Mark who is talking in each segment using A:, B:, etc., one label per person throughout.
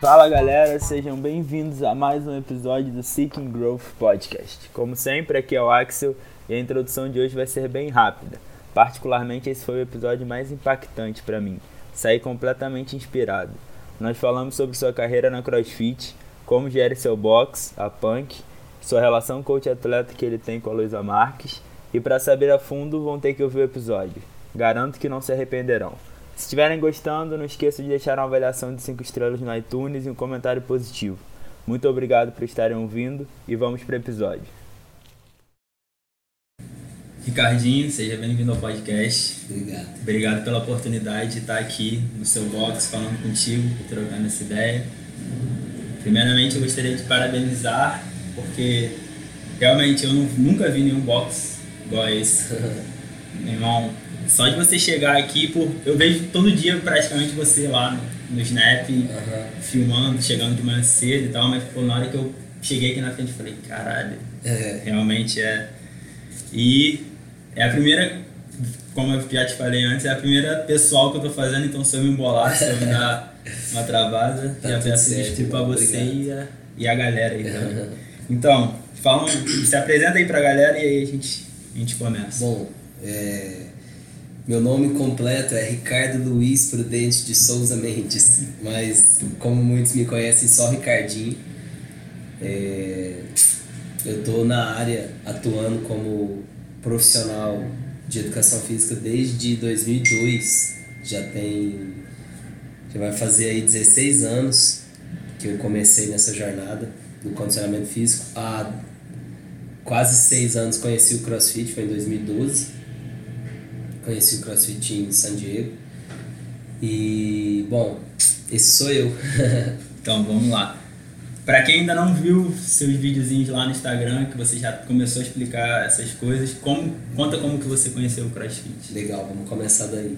A: Fala galera, sejam bem-vindos a mais um episódio do Seeking Growth Podcast. Como sempre, aqui é o Axel e a introdução de hoje vai ser bem rápida. Particularmente, esse foi o episódio mais impactante para mim. Saí completamente inspirado. Nós falamos sobre sua carreira na CrossFit, como gere seu box, a Punk, sua relação coach-atleta que ele tem com a Luísa Marques. E para saber a fundo, vão ter que ouvir o episódio. Garanto que não se arrependerão. Se estiverem gostando, não esqueça de deixar uma avaliação de 5 estrelas no iTunes e um comentário positivo. Muito obrigado por estarem ouvindo e vamos para o episódio. Ricardinho, seja bem-vindo ao podcast.
B: Obrigado.
A: Obrigado pela oportunidade de estar aqui no seu box falando contigo, trocando essa ideia. Primeiramente, eu gostaria de parabenizar, porque realmente eu nunca vi nenhum box igual esse. Meu irmão, só de você chegar aqui, por, eu vejo todo dia praticamente você lá no, no Snap, uhum. filmando, chegando de manhã cedo e tal, mas pô, na hora que eu cheguei aqui na frente, eu falei, caralho, é. realmente é. E é a primeira, como eu já te falei antes, é a primeira pessoal que eu tô fazendo, então se eu me embolar, se eu me dar uma travada, tá já peço desculpa a você e a, e a galera aí também. Então, fala, se apresenta aí pra galera e aí a gente, a gente começa.
B: Bom, é, meu nome completo é Ricardo Luiz Prudente de Souza Mendes, mas como muitos me conhecem, só Ricardinho. É, eu estou na área atuando como profissional de educação física desde 2002. Já tem. Já vai fazer aí 16 anos que eu comecei nessa jornada do condicionamento físico. Há quase seis anos conheci o CrossFit, foi em 2012 conheci o CrossFit em San Diego. E, bom, esse sou eu.
A: então, vamos lá. Para quem ainda não viu seus videozinhos lá no Instagram, que você já começou a explicar essas coisas, como, conta como que você conheceu o CrossFit.
B: Legal, vamos começar daí.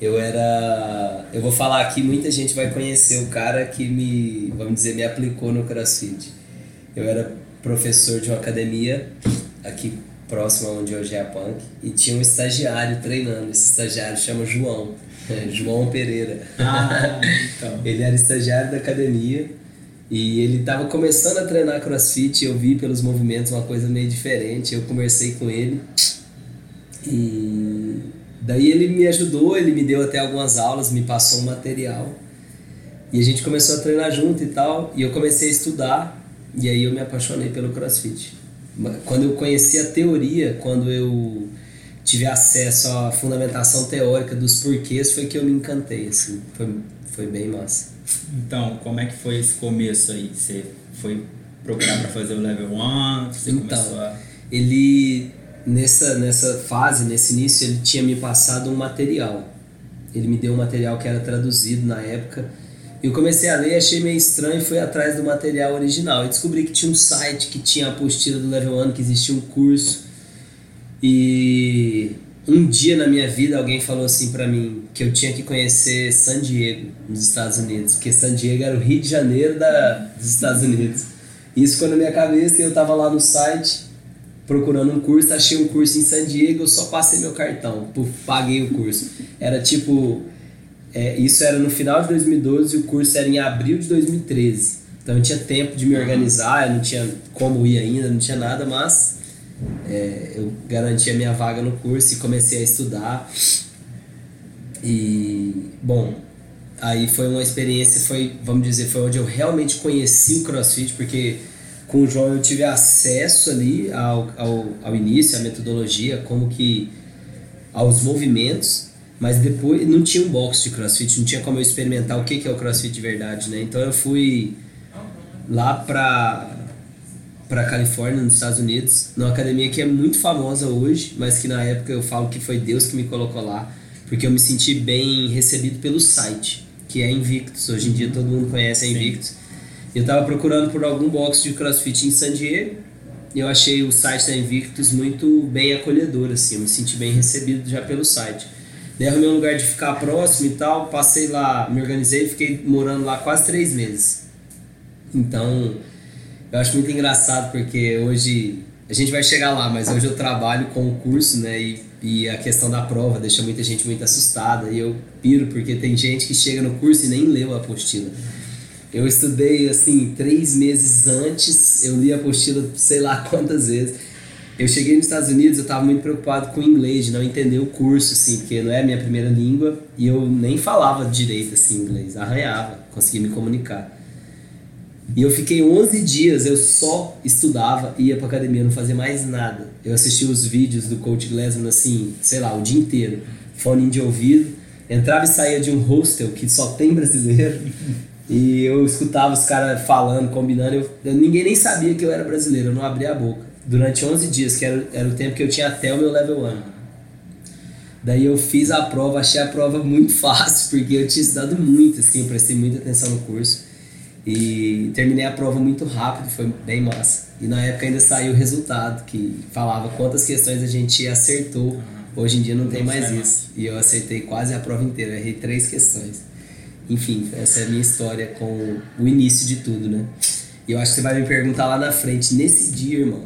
B: Eu era. Eu vou falar aqui, muita gente vai conhecer o cara que me, vamos dizer, me aplicou no CrossFit. Eu era professor de uma academia aqui próximo onde hoje é a Punk, e tinha um estagiário treinando. Esse estagiário chama João, João Pereira.
A: Ah, então.
B: ele era estagiário da academia e ele estava começando a treinar crossfit. Eu vi pelos movimentos uma coisa meio diferente. Eu conversei com ele e daí ele me ajudou. Ele me deu até algumas aulas, me passou um material e a gente começou a treinar junto e tal. E eu comecei a estudar e aí eu me apaixonei pelo crossfit quando eu conheci a teoria, quando eu tive acesso à fundamentação teórica dos porquês, foi que eu me encantei, assim, foi, foi bem massa.
A: Então, como é que foi esse começo aí? Você foi procurar para fazer o level 1? Você
B: então,
A: a...
B: ele, nessa, nessa fase, nesse início, ele tinha me passado um material. Ele me deu um material que era traduzido na época, eu comecei a ler, achei meio estranho e fui atrás do material original. E descobri que tinha um site que tinha a apostila do Level 1, que existia um curso. E um dia na minha vida alguém falou assim para mim que eu tinha que conhecer San Diego, nos Estados Unidos, porque San Diego era o Rio de Janeiro da, dos Estados Unidos. Isso ficou na minha cabeça e eu tava lá no site procurando um curso, achei um curso em San Diego, eu só passei meu cartão, paguei o curso. Era tipo é, isso era no final de 2012 e o curso era em abril de 2013. Então eu tinha tempo de me organizar, eu não tinha como ir ainda, não tinha nada, mas é, eu garanti a minha vaga no curso e comecei a estudar. E, bom, aí foi uma experiência, foi, vamos dizer, foi onde eu realmente conheci o CrossFit, porque com o João eu tive acesso ali ao, ao, ao início, à metodologia, como que aos movimentos mas depois não tinha um box de crossfit, não tinha como eu experimentar o que, que é o crossfit de verdade, né? Então eu fui lá pra, pra Califórnia, nos Estados Unidos, numa academia que é muito famosa hoje, mas que na época eu falo que foi Deus que me colocou lá, porque eu me senti bem recebido pelo site, que é Invictus. Hoje em dia todo mundo conhece a Invictus. Eu tava procurando por algum box de crossfit em San Diego, e eu achei o site da Invictus muito bem acolhedor, assim, eu me senti bem recebido já pelo site. Daí arrumei um lugar de ficar próximo e tal, passei lá, me organizei e fiquei morando lá quase três meses. Então, eu acho muito engraçado porque hoje a gente vai chegar lá, mas hoje eu trabalho com o curso, né? E, e a questão da prova deixa muita gente muito assustada. E eu piro porque tem gente que chega no curso e nem leu a apostila. Eu estudei assim três meses antes, eu li a apostila sei lá quantas vezes. Eu cheguei nos Estados Unidos, eu estava muito preocupado com o inglês, de não entender o curso, assim, porque não é a minha primeira língua e eu nem falava direito assim inglês, arranhava, conseguia me comunicar. E eu fiquei 11 dias, eu só estudava, ia pra academia, não fazia mais nada. Eu assistia os vídeos do Coach Glassman assim, sei lá, o dia inteiro, fone de ouvido, entrava e saía de um hostel que só tem brasileiro. E eu escutava os caras falando, combinando. Eu, eu, ninguém nem sabia que eu era brasileiro, eu não abria a boca durante 11 dias, que era, era o tempo que eu tinha até o meu level 1. Daí eu fiz a prova, achei a prova muito fácil, porque eu tinha estudado muito, assim, eu prestei muita atenção no curso. E terminei a prova muito rápido, foi bem massa. E na época ainda saiu o resultado, que falava quantas questões a gente acertou. Hoje em dia não tem mais isso. E eu acertei quase a prova inteira, errei três questões. Enfim, essa é a minha história com o início de tudo, né? E eu acho que você vai me perguntar lá na frente, nesse dia, irmão,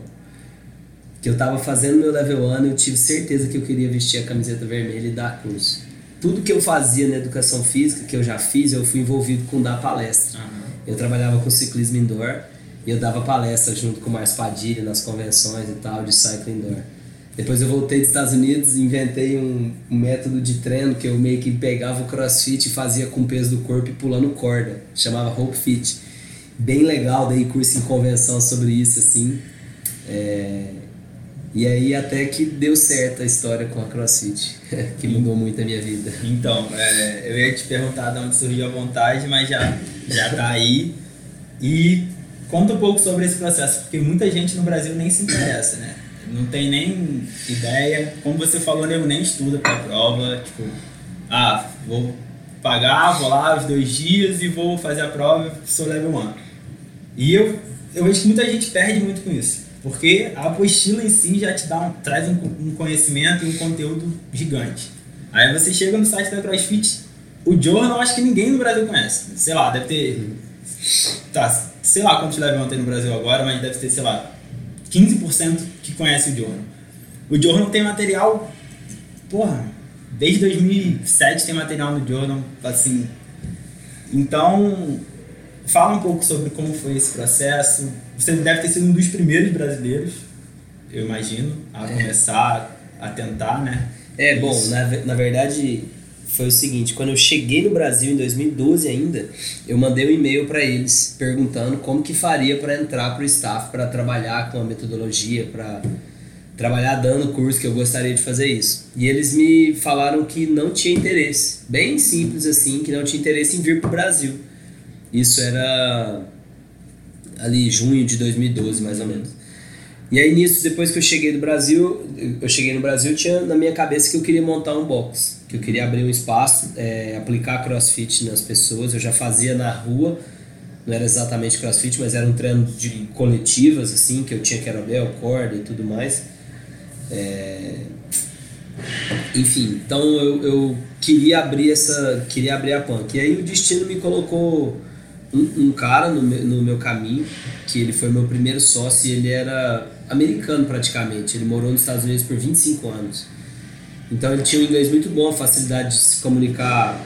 B: que eu tava fazendo meu level 1, eu tive certeza que eu queria vestir a camiseta vermelha e dar curso. Tudo que eu fazia na educação física, que eu já fiz, eu fui envolvido com dar palestra. Uhum. Eu trabalhava com ciclismo indoor e eu dava palestra junto com o Márcio Padilha nas convenções e tal de cycling indoor. Depois eu voltei dos Estados Unidos e inventei um, um, método de treino que eu meio que pegava o crossfit e fazia com o peso do corpo e pulando corda. Chamava Hope Fit. Bem legal, dei curso em convenção sobre isso, assim. É, e aí até que deu certo a história com a CrossFit, que mudou muito a minha vida.
A: Então, é, eu ia te perguntar de onde surgiu a vontade, mas já, já tá aí. E conta um pouco sobre esse processo, porque muita gente no Brasil nem se interessa, né? Não tem nem ideia. Como você falou, eu nem estuda para a prova. Tipo, ah, vou pagar, vou lá os dois dias e vou fazer a prova, sou level 1. E eu, eu vejo que muita gente perde muito com isso. Porque a apostila em si já te dá traz um, um conhecimento e um conteúdo gigante. Aí você chega no site da CrossFit, o Journal acho que ninguém no Brasil conhece. Sei lá, deve ter. Tá, sei lá quantos level tem no Brasil agora, mas deve ter, sei lá, 15% que conhece o Journal. O Journal tem material, porra, desde 2007 tem material no Journal, assim. Então, Fala um pouco sobre como foi esse processo. Você deve ter sido um dos primeiros brasileiros, eu imagino, a é. começar a tentar, né?
B: É, bom, na, na verdade foi o seguinte, quando eu cheguei no Brasil em 2012 ainda, eu mandei um e-mail para eles perguntando como que faria para entrar para o staff, para trabalhar com a metodologia, para trabalhar dando curso que eu gostaria de fazer isso. E eles me falaram que não tinha interesse, bem simples assim, que não tinha interesse em vir para o Brasil. Isso era ali junho de 2012, mais ou menos. E aí nisso, depois que eu cheguei do Brasil, eu cheguei no Brasil, tinha na minha cabeça que eu queria montar um box, que eu queria abrir um espaço, é, aplicar crossfit nas pessoas. Eu já fazia na rua, não era exatamente crossfit, mas era um treino de coletivas, assim, que eu tinha querobel, corda e tudo mais. É... Enfim, então eu, eu queria abrir essa, queria abrir a punk. E aí o destino me colocou um, um cara no meu, no meu caminho, que ele foi meu primeiro sócio e ele era americano praticamente. Ele morou nos Estados Unidos por 25 anos. Então ele tinha um inglês muito bom, facilidade de se comunicar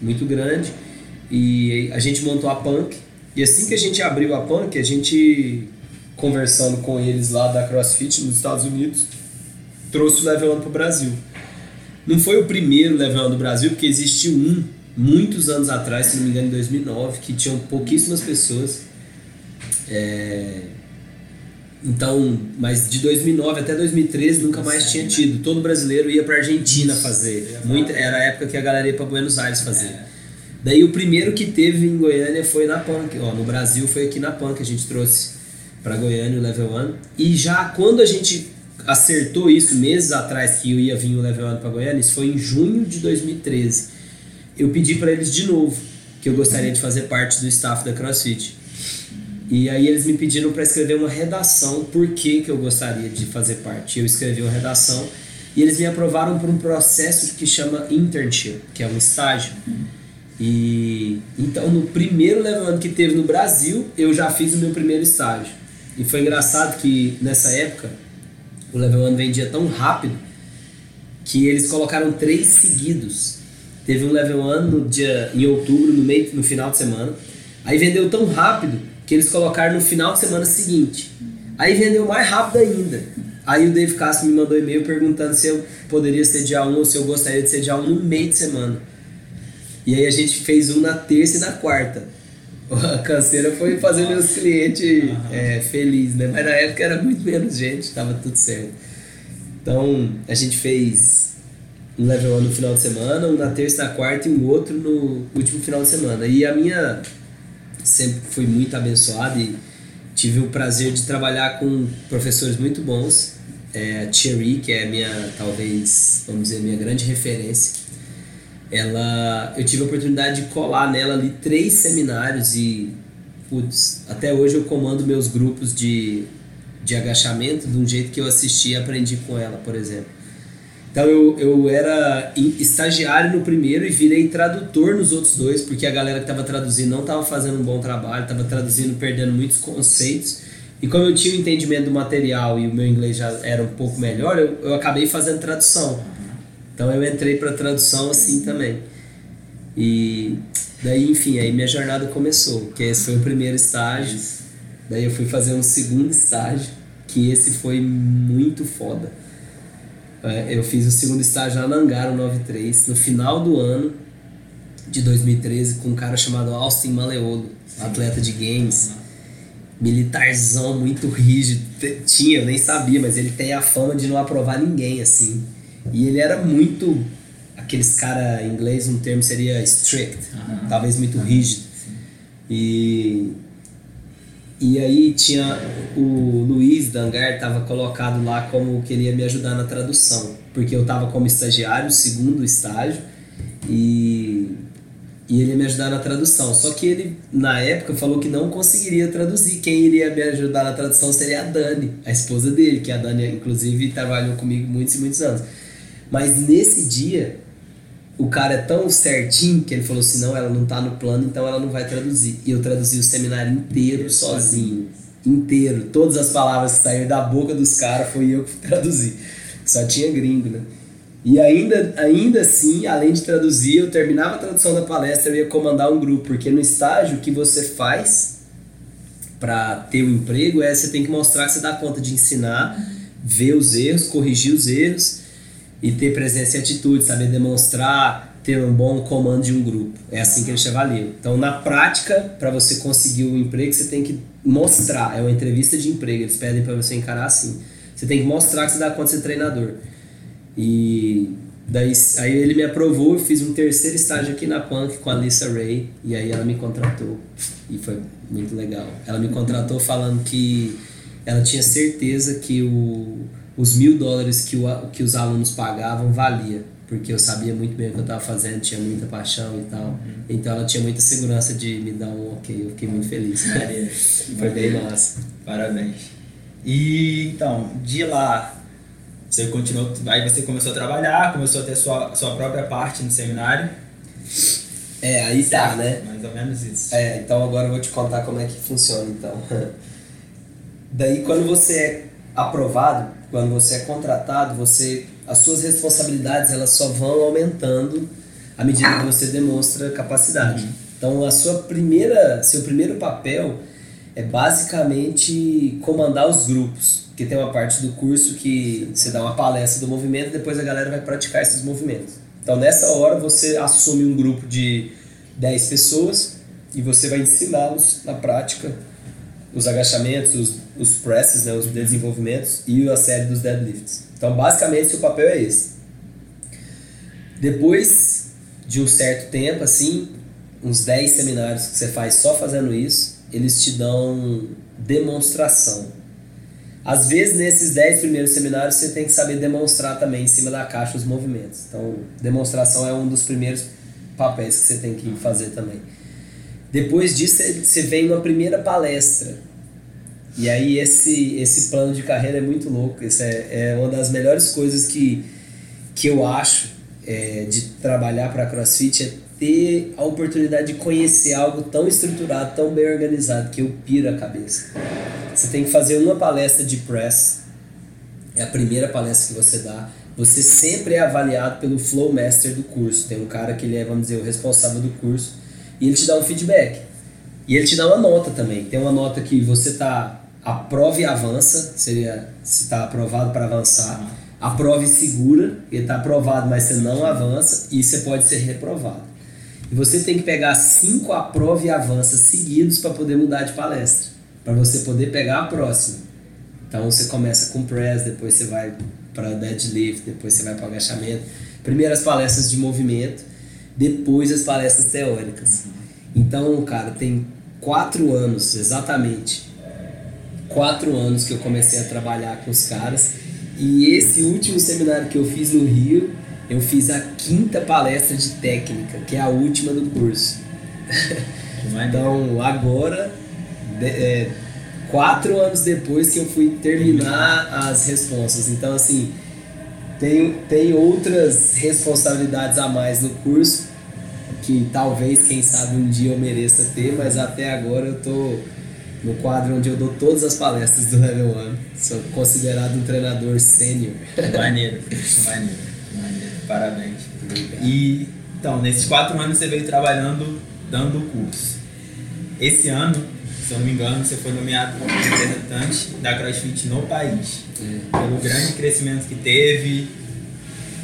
B: muito grande. E a gente montou a Punk. E assim que a gente abriu a Punk, a gente conversando com eles lá da CrossFit nos Estados Unidos, trouxe o Level 1 para o Brasil. Não foi o primeiro Level 1 do Brasil, porque existiu um muitos anos atrás, se não me engano, em 2009, que tinham pouquíssimas pessoas. É... Então, mas de 2009 até 2013 nunca mais tinha tido. Todo brasileiro ia para Argentina fazer. Muita, era a época que a galera ia para Buenos Aires fazer. É. Daí o primeiro que teve em Goiânia foi na Punk. Ó, no Brasil foi aqui na Punk que a gente trouxe para Goiânia o Level 1. E já quando a gente acertou isso meses atrás que eu ia vir o Level 1 para Goiânia, isso foi em junho de 2013 eu pedi para eles de novo que eu gostaria de fazer parte do staff da CrossFit. E aí eles me pediram para escrever uma redação por que, eu gostaria de fazer parte. Eu escrevi uma redação E eles me aprovaram por um processo que chama internship, que é um estágio. E então no primeiro level ano que teve no Brasil, eu já fiz o meu primeiro estágio. E foi engraçado que nessa época o level ano vendia tão rápido que eles colocaram três seguidos. Teve um level ano no dia em outubro, no meio no final de semana. Aí vendeu tão rápido que eles colocaram no final de semana seguinte. Aí vendeu mais rápido ainda. Aí o Dave Castro me mandou e-mail perguntando se eu poderia ser dia 1 ou se eu gostaria de ser dia 1 no meio de semana. E aí a gente fez um na terça e na quarta. A canseira foi fazer Nossa. meus clientes uhum. é, felizes, né? Mas na época era muito menos gente, tava tudo certo. Então a gente fez um level 1 no final de semana, um na terça na quarta e um outro no último final de semana. E a minha sempre foi muito abençoada e tive o prazer de trabalhar com professores muito bons. É, Thierry, que é minha, talvez, vamos dizer, minha grande referência. Ela, eu tive a oportunidade de colar nela ali três seminários e, putz, até hoje eu comando meus grupos de, de agachamento de um jeito que eu assisti e aprendi com ela, por exemplo. Então eu, eu era estagiário no primeiro e virei tradutor nos outros dois, porque a galera que estava traduzindo não estava fazendo um bom trabalho, estava traduzindo perdendo muitos conceitos. E como eu tinha o entendimento do material e o meu inglês já era um pouco melhor, eu, eu acabei fazendo tradução. Então eu entrei para tradução assim também. E daí, enfim, aí minha jornada começou, que esse foi o primeiro estágio. Daí eu fui fazer um segundo estágio, que esse foi muito foda eu fiz o segundo estágio lá na Angaro 93, no final do ano de 2013, com um cara chamado Austin Maleolo, atleta de games. Militarzão, muito rígido. Tinha, eu nem sabia, mas ele tem a fama de não aprovar ninguém, assim. E ele era muito. Aqueles cara, em inglês, um termo seria strict, talvez muito rígido. E e aí tinha o Luiz Dangar estava colocado lá como que ele ia me ajudar na tradução, porque eu estava como estagiário, segundo estágio, e, e ele ia me ajudar na tradução. Só que ele, na época, falou que não conseguiria traduzir. Quem iria me ajudar na tradução seria a Dani, a esposa dele, que a Dani, inclusive, trabalhou comigo muitos e muitos anos. Mas nesse dia, o cara é tão certinho que ele falou assim: não, ela não tá no plano, então ela não vai traduzir. E eu traduzi o seminário inteiro sozinho. Inteiro. Todas as palavras que saíram da boca dos caras foi eu que traduzi. Só tinha gringo, né? E ainda, ainda assim, além de traduzir, eu terminava a tradução da palestra, eu ia comandar um grupo, porque no estágio que você faz para ter o um emprego é você tem que mostrar que você dá conta de ensinar, ver os erros, corrigir os erros e ter presença e atitude, saber demonstrar, ter um bom comando de um grupo. É assim que eles te avaliam. Então, na prática, para você conseguir o um emprego, você tem que mostrar. É uma entrevista de emprego, eles pedem para você encarar assim. Você tem que mostrar que você dá conta de ser treinador. E daí aí ele me aprovou, eu fiz um terceiro estágio aqui na Punk com a Lisa Ray e aí ela me contratou e foi muito legal. Ela me contratou falando que ela tinha certeza que o os mil dólares que, o, que os alunos pagavam valia, porque eu sabia muito bem o que eu estava fazendo, tinha muita paixão e tal. Uhum. Então ela tinha muita segurança de me dar um ok, eu fiquei muito feliz. Foi bem massa.
A: Parabéns. E então, de lá, você continuou, aí você começou a trabalhar, começou a ter sua, sua própria parte no seminário.
B: É, aí tá, né?
A: Mais ou menos isso.
B: É, então agora eu vou te contar como é que funciona então. Daí quando você aprovado, quando você é contratado, você as suas responsabilidades elas só vão aumentando à medida que você demonstra capacidade. Uhum. Então a sua primeira, seu primeiro papel é basicamente comandar os grupos, que tem uma parte do curso que você dá uma palestra do movimento e depois a galera vai praticar esses movimentos. Então nessa hora você assume um grupo de 10 pessoas e você vai ensiná-los na prática os agachamentos, os, os presses, né, os desenvolvimentos e a série dos deadlifts. Então, basicamente, seu papel é esse. Depois de um certo tempo, assim, uns 10 seminários que você faz só fazendo isso, eles te dão demonstração. Às vezes, nesses 10 primeiros seminários, você tem que saber demonstrar também em cima da caixa os movimentos. Então, demonstração é um dos primeiros papéis que você tem que fazer também. Depois disso, você vem numa primeira palestra. E aí esse, esse plano de carreira é muito louco. Isso é, é uma das melhores coisas que, que eu acho é, de trabalhar para CrossFit é ter a oportunidade de conhecer algo tão estruturado, tão bem organizado, que eu piro a cabeça. Você tem que fazer uma palestra de press, é a primeira palestra que você dá. Você sempre é avaliado pelo Flow Master do curso. Tem um cara que ele é, vamos dizer, o responsável do curso, e ele te dá um feedback. E ele te dá uma nota também. Tem uma nota que você tá aprova e avança, seria se está aprovado para avançar. Aprove e segura, ele está aprovado, mas você não avança e você pode ser reprovado. E você tem que pegar cinco aprova e avança seguidos para poder mudar de palestra, para você poder pegar a próxima. Então você começa com press, depois você vai para deadlift, depois você vai para agachamento. Primeiro as palestras de movimento, depois as palestras teóricas. Então, cara, tem quatro anos exatamente, quatro anos que eu comecei a trabalhar com os caras. E esse último seminário que eu fiz no Rio, eu fiz a quinta palestra de técnica, que é a última do curso. então, agora, é, quatro anos depois que eu fui terminar as responsas. Então, assim, tem, tem outras responsabilidades a mais no curso que talvez, quem sabe, um dia eu mereça ter, mas até agora eu tô no quadro onde eu dou todas as palestras do Level 1. Sou considerado um treinador sênior.
A: Maneiro, maneiro, maneiro. Parabéns. E então, nesses quatro anos você veio trabalhando, dando o curso. Esse ano, se eu não me engano, você foi nomeado como representante da CrossFit no país. É. Pelo grande crescimento que teve,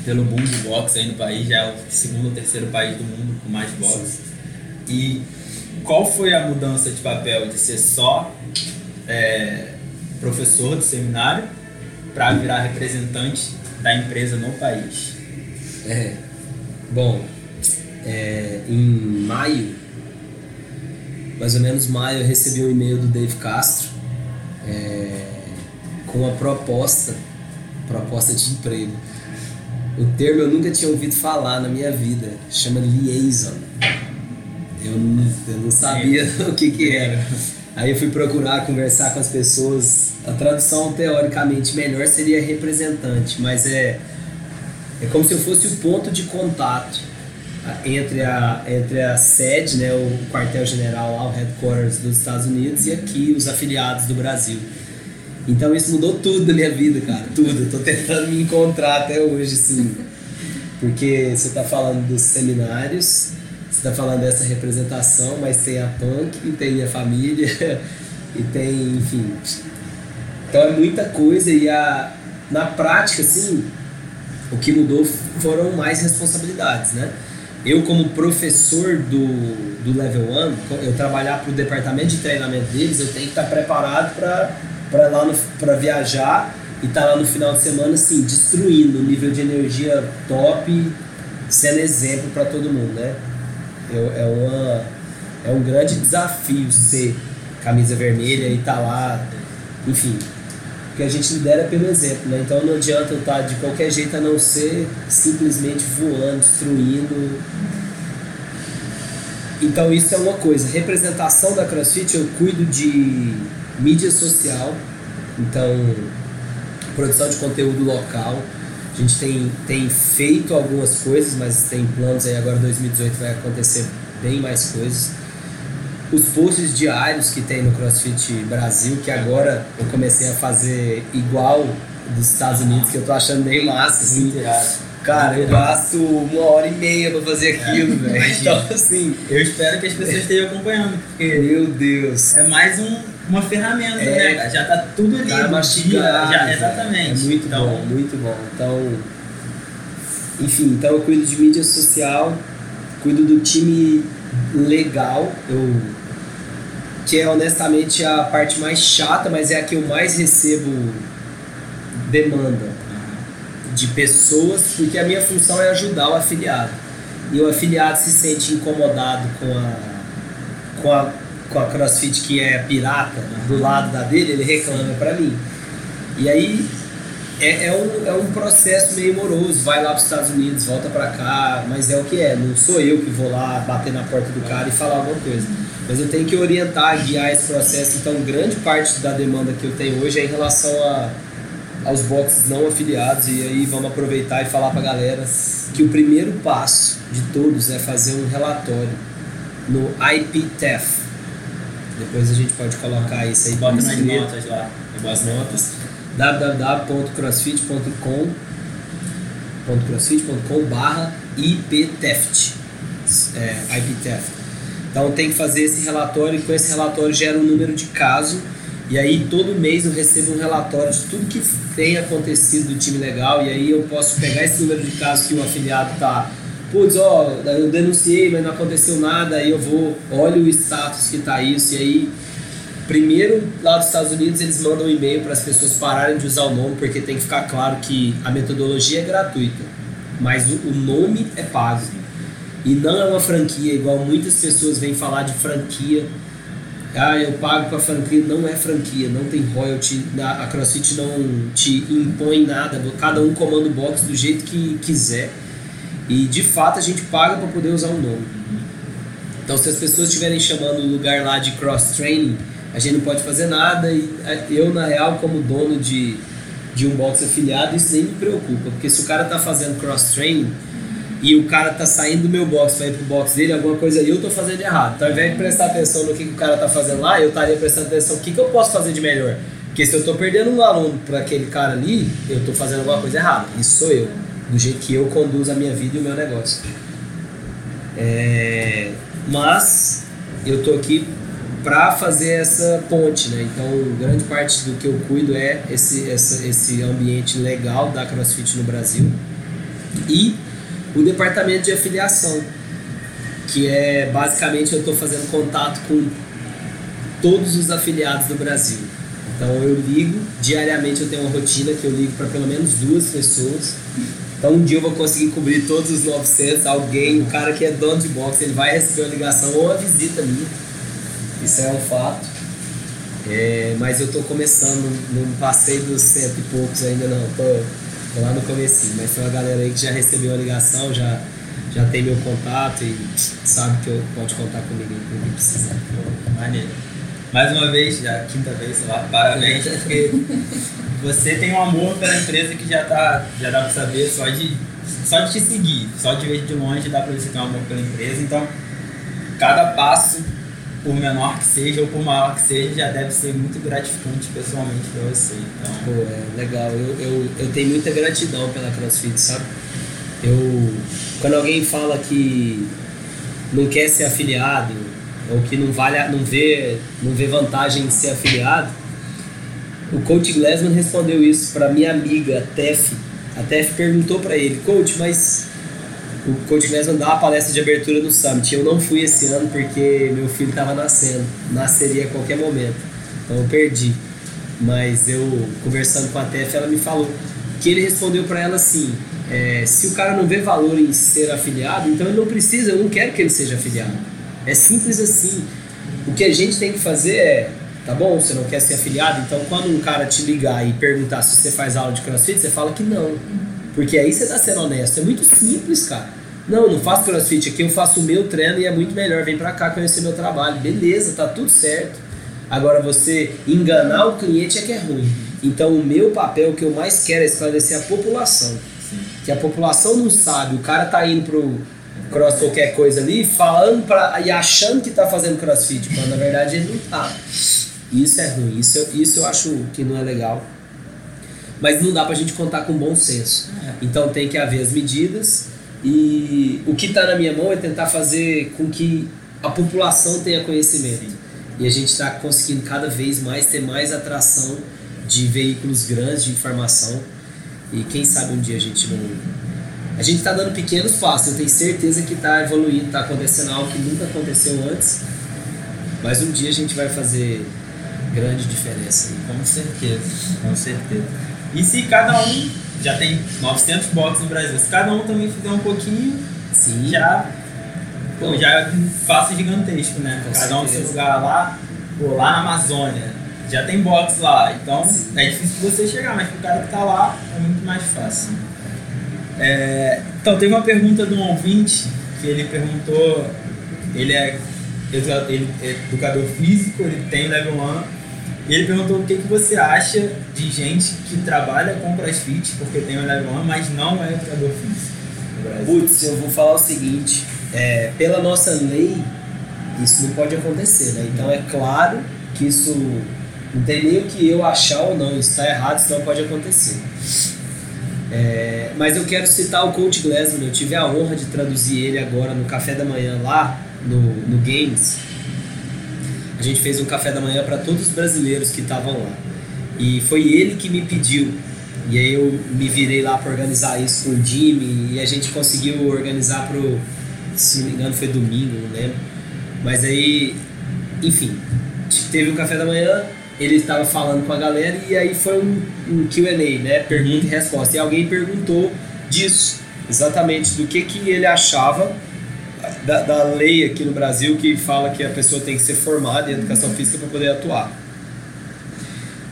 A: pelo boom de boxe aí no país, já é o segundo ou terceiro país do mundo com mais boxe. E qual foi a mudança de papel de ser só é, professor do seminário para virar representante da empresa no país?
B: É, bom, é, em maio, mais ou menos maio, eu recebi um e-mail do Dave Castro é, com uma proposta, proposta de emprego. O termo eu nunca tinha ouvido falar na minha vida, chama liaison. Eu não, eu não sabia o que, que era. Aí eu fui procurar conversar com as pessoas. A tradução teoricamente melhor seria representante, mas é, é como se eu fosse o ponto de contato entre a, entre a sede, né, o quartel-general lá, o headquarters dos Estados Unidos, e aqui os afiliados do Brasil. Então isso mudou tudo na minha vida, cara. Tudo. Eu tô tentando me encontrar até hoje, sim. Porque você tá falando dos seminários, você tá falando dessa representação, mas tem a punk, tem minha família, e tem, enfim. Então é muita coisa e a, na prática, assim, o que mudou foram mais responsabilidades, né? Eu, como professor do, do Level 1, eu trabalhar para o departamento de treinamento deles, eu tenho que estar preparado para lá para viajar e tá lá no final de semana assim destruindo o nível de energia top, sendo exemplo para todo mundo, né? É, é, uma, é um grande desafio ser camisa vermelha e tá lá, enfim, porque a gente lidera pelo exemplo, né? Então não adianta eu estar tá de qualquer jeito a não ser simplesmente voando, destruindo. Então isso é uma coisa. Representação da CrossFit eu cuido de mídia social, então produção de conteúdo local. A gente tem, tem feito algumas coisas, mas tem planos aí agora 2018 vai acontecer bem mais coisas. Os posts diários que tem no CrossFit Brasil, que agora eu comecei a fazer igual dos Estados Unidos, que eu tô achando bem massa, assim. Cara, eu gasto uma hora e meia pra fazer é, aquilo, é, velho. Então, assim.
A: Eu espero que as pessoas estejam acompanhando, porque.
B: Meu Deus.
A: É mais um, uma ferramenta, é, né? Já tá tudo ali. Tá
B: mastigado.
A: Já, exatamente. É
B: muito então, bom, muito bom. Então. Enfim, então eu cuido de mídia social, cuido do time legal. Eu que é honestamente a parte mais chata, mas é a que eu mais recebo demanda de pessoas, porque a minha função é ajudar o afiliado. E o afiliado se sente incomodado com a, com a, com a CrossFit que é pirata do lado da dele, ele reclama para mim. E aí é, é, um, é um processo meio moroso, vai lá para os Estados Unidos, volta para cá, mas é o que é, não sou eu que vou lá bater na porta do cara e falar alguma coisa. Mas eu tenho que orientar, guiar esse processo, então grande parte da demanda que eu tenho hoje é em relação a aos boxes não afiliados e aí vamos aproveitar e falar para galera que o primeiro passo de todos é fazer um relatório no IPTEF. Depois a gente pode colocar isso aí.
A: Bota nas notas lá.
B: As notas. www.crossfit.com crossfit.com barra IPTEFT. É, IPTEFT. Então tem que fazer esse relatório e com esse relatório gera um número de caso e aí todo mês eu recebo um relatório de tudo que tem acontecido do time legal e aí eu posso pegar esse número de casos que o afiliado tá putz, ó, eu denunciei, mas não aconteceu nada, aí eu vou, olho o status que tá isso, e aí, primeiro, lá dos Estados Unidos, eles mandam um e-mail para as pessoas pararem de usar o nome, porque tem que ficar claro que a metodologia é gratuita, mas o, nome é pago. E não é uma franquia, igual muitas pessoas vêm falar de franquia. Ah, eu pago com a franquia. Não é franquia, não tem royalty. A CrossFit não te impõe nada. Cada um comanda o box do jeito que quiser. E de fato a gente paga para poder usar o nome. Então, se as pessoas estiverem chamando o lugar lá de cross training, a gente não pode fazer nada. E é, eu, na real, como dono de, de um box afiliado, isso nem me preocupa, porque se o cara tá fazendo cross training e o cara tá saindo do meu box para ir pro box dele, alguma coisa eu tô fazendo de errado. Então, ao invés de prestar atenção no que, que o cara tá fazendo lá, eu estaria prestando atenção no que, que eu posso fazer de melhor. Porque se eu tô perdendo um aluno para aquele cara ali, eu tô fazendo alguma coisa errada. Isso sou eu do jeito que eu conduzo a minha vida e o meu negócio. É, mas eu tô aqui para fazer essa ponte, né? Então, grande parte do que eu cuido é esse, essa, esse ambiente legal da CrossFit no Brasil e o departamento de afiliação, que é basicamente eu estou fazendo contato com todos os afiliados do Brasil. Então, eu ligo diariamente, eu tenho uma rotina que eu ligo para pelo menos duas pessoas então um dia eu vou conseguir cobrir todos os 900, alguém, o cara que é dono de boxe, ele vai receber uma ligação ou uma visita minha. Isso é um fato. É, mas eu estou começando, não passei dos cento e poucos ainda não, tô, tô lá no começo, mas tem uma galera aí que já recebeu a ligação, já, já tem meu contato e sabe que eu pode contar comigo quando precisar.
A: Maneiro. Mais uma vez, já quinta vez, sei lá, parabéns, porque você tem um amor pela empresa que já tá, já dá pra saber só de, só de te seguir, só de ver de longe dá pra você ter um amor pela empresa. Então, cada passo, por menor que seja ou por maior que seja, já deve ser muito gratificante pessoalmente pra você. Então...
B: Pô, é legal. Eu, eu, eu tenho muita gratidão pela CrossFit, sabe? Eu, quando alguém fala que não quer ser afiliado ou que não vale, não vê, não vê vantagem em ser afiliado, o coach Glassman respondeu isso para minha amiga, a Tef. A Tef perguntou para ele, coach, mas o coach Glassman dá uma palestra de abertura no Summit. Eu não fui esse ano porque meu filho estava nascendo, nasceria a qualquer momento. Então eu perdi. Mas eu, conversando com a Tef, ela me falou que ele respondeu para ela assim: é, se o cara não vê valor em ser afiliado, então ele não precisa, eu não quero que ele seja afiliado. É simples assim. O que a gente tem que fazer é tá bom? Você não quer ser afiliado? Então, quando um cara te ligar e perguntar se você faz aula de crossfit, você fala que não. Porque aí você tá sendo honesto. É muito simples, cara. Não, não faço crossfit aqui, eu faço o meu treino e é muito melhor. Vem pra cá conhecer meu trabalho. Beleza, tá tudo certo. Agora, você enganar o cliente é que é ruim. Então, o meu papel, o que eu mais quero é esclarecer a população. Que a população não sabe, o cara tá indo pro cross qualquer coisa ali, falando pra, e achando que tá fazendo crossfit, quando na verdade ele não tá. Isso é ruim, isso, isso eu acho que não é legal. Mas não dá pra gente contar com bom senso. É. Então tem que haver as medidas e o que está na minha mão é tentar fazer com que a população tenha conhecimento. Sim. E a gente está conseguindo cada vez mais ter mais atração de veículos grandes de informação. E quem sabe um dia a gente não. A gente está dando pequenos passos, eu tenho certeza que está evoluindo, está acontecendo algo que nunca aconteceu antes. Mas um dia a gente vai fazer grande diferença.
A: Com certeza, com certeza. E se cada um, já tem 900 boxes no Brasil, se cada um também fizer um pouquinho, Sim. já pô, já é um passo gigantesco, né? Com cada certeza. um no seu lugar lá, pô, lá na Amazônia, já tem box lá, então Sim. é difícil você chegar, mas pro cara que tá lá é muito mais fácil. É, então, teve uma pergunta de um ouvinte que ele perguntou, ele é, ele é educador físico, ele tem level 1 E ele perguntou o que, que você acha de gente que trabalha com crossfit, porque tem o level 1, mas não é educador físico.
B: Putz, eu vou falar o seguinte: é, pela nossa lei, isso não pode acontecer, né? Então é claro que isso não tem nem o que eu achar ou não, isso está errado, isso não pode acontecer. É, mas eu quero citar o Coach Glasman, eu tive a honra de traduzir ele agora no café da manhã lá no, no Games. A gente fez um café da manhã para todos os brasileiros que estavam lá. E foi ele que me pediu. E aí eu me virei lá para organizar isso com o Jimmy e a gente conseguiu organizar pro, se não me engano foi domingo, não lembro. Mas aí, enfim, teve um café da manhã, ele estava falando com a galera e aí foi um, um Q&A, né? Pergunta e resposta. E alguém perguntou disso, exatamente do que, que ele achava da, da lei aqui no Brasil que fala que a pessoa tem que ser formada em educação física para poder atuar.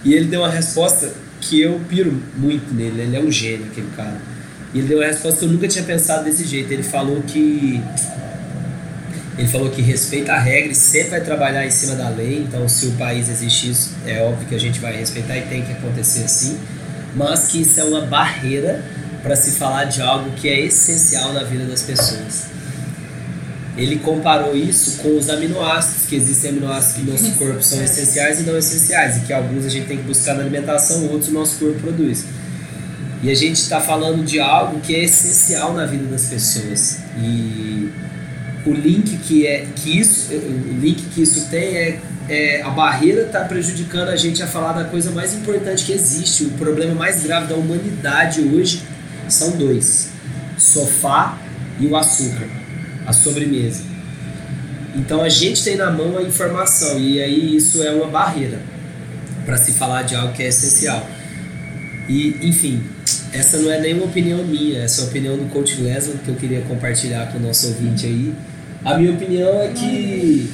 B: E ele deu uma resposta que eu piro muito nele, ele é um gênio, aquele cara. E ele deu uma resposta que eu nunca tinha pensado desse jeito. Ele falou que ele falou que respeita a regra e sempre vai trabalhar em cima da lei. Então, se o país existe isso, é óbvio que a gente vai respeitar e tem que acontecer assim. Mas que isso é uma barreira para se falar de algo que é essencial na vida das pessoas. Ele comparou isso com os aminoácidos, que existem aminoácidos que no nosso corpo são essenciais e não essenciais, e que alguns a gente tem que buscar na alimentação, outros o nosso corpo produz. E a gente está falando de algo que é essencial na vida das pessoas. E o link que é que isso, o link que isso tem é, é a barreira está prejudicando a gente a falar da coisa mais importante que existe. O problema mais grave da humanidade hoje são dois: sofá e o açúcar, a sobremesa. Então a gente tem na mão a informação e aí isso é uma barreira para se falar de algo que é essencial. E enfim, essa não é nenhuma opinião minha, essa é a opinião do coach Leslie que eu queria compartilhar com o nosso ouvinte aí. A minha opinião é que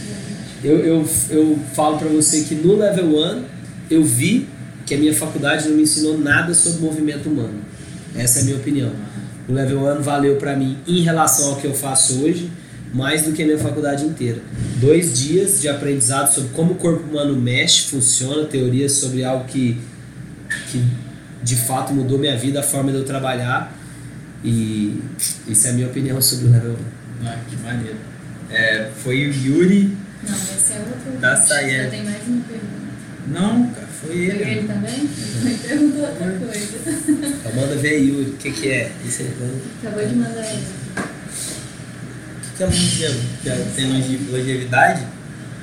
B: eu, eu, eu falo para você que no level 1 eu vi que a minha faculdade não me ensinou nada sobre movimento humano. Essa é a minha opinião. O level 1 valeu para mim em relação ao que eu faço hoje, mais do que a minha faculdade inteira. Dois dias de aprendizado sobre como o corpo humano mexe, funciona, teorias sobre algo que, que de fato mudou minha vida, a forma de eu trabalhar. E isso é a minha opinião sobre o level
A: 1. Ah, que maneiro. É, foi o Yuri.
C: Não, esse é outro.
A: Da Sayed.
C: Já tem mais uma pergunta.
A: Não, cara, foi ele.
C: Foi ele também? Ele perguntou outra coisa.
B: Então manda ver Yuri, o que, que é? Isso aí,
C: Acabou de mandar ele.
A: O que é longevo? Que é, tem longevidade?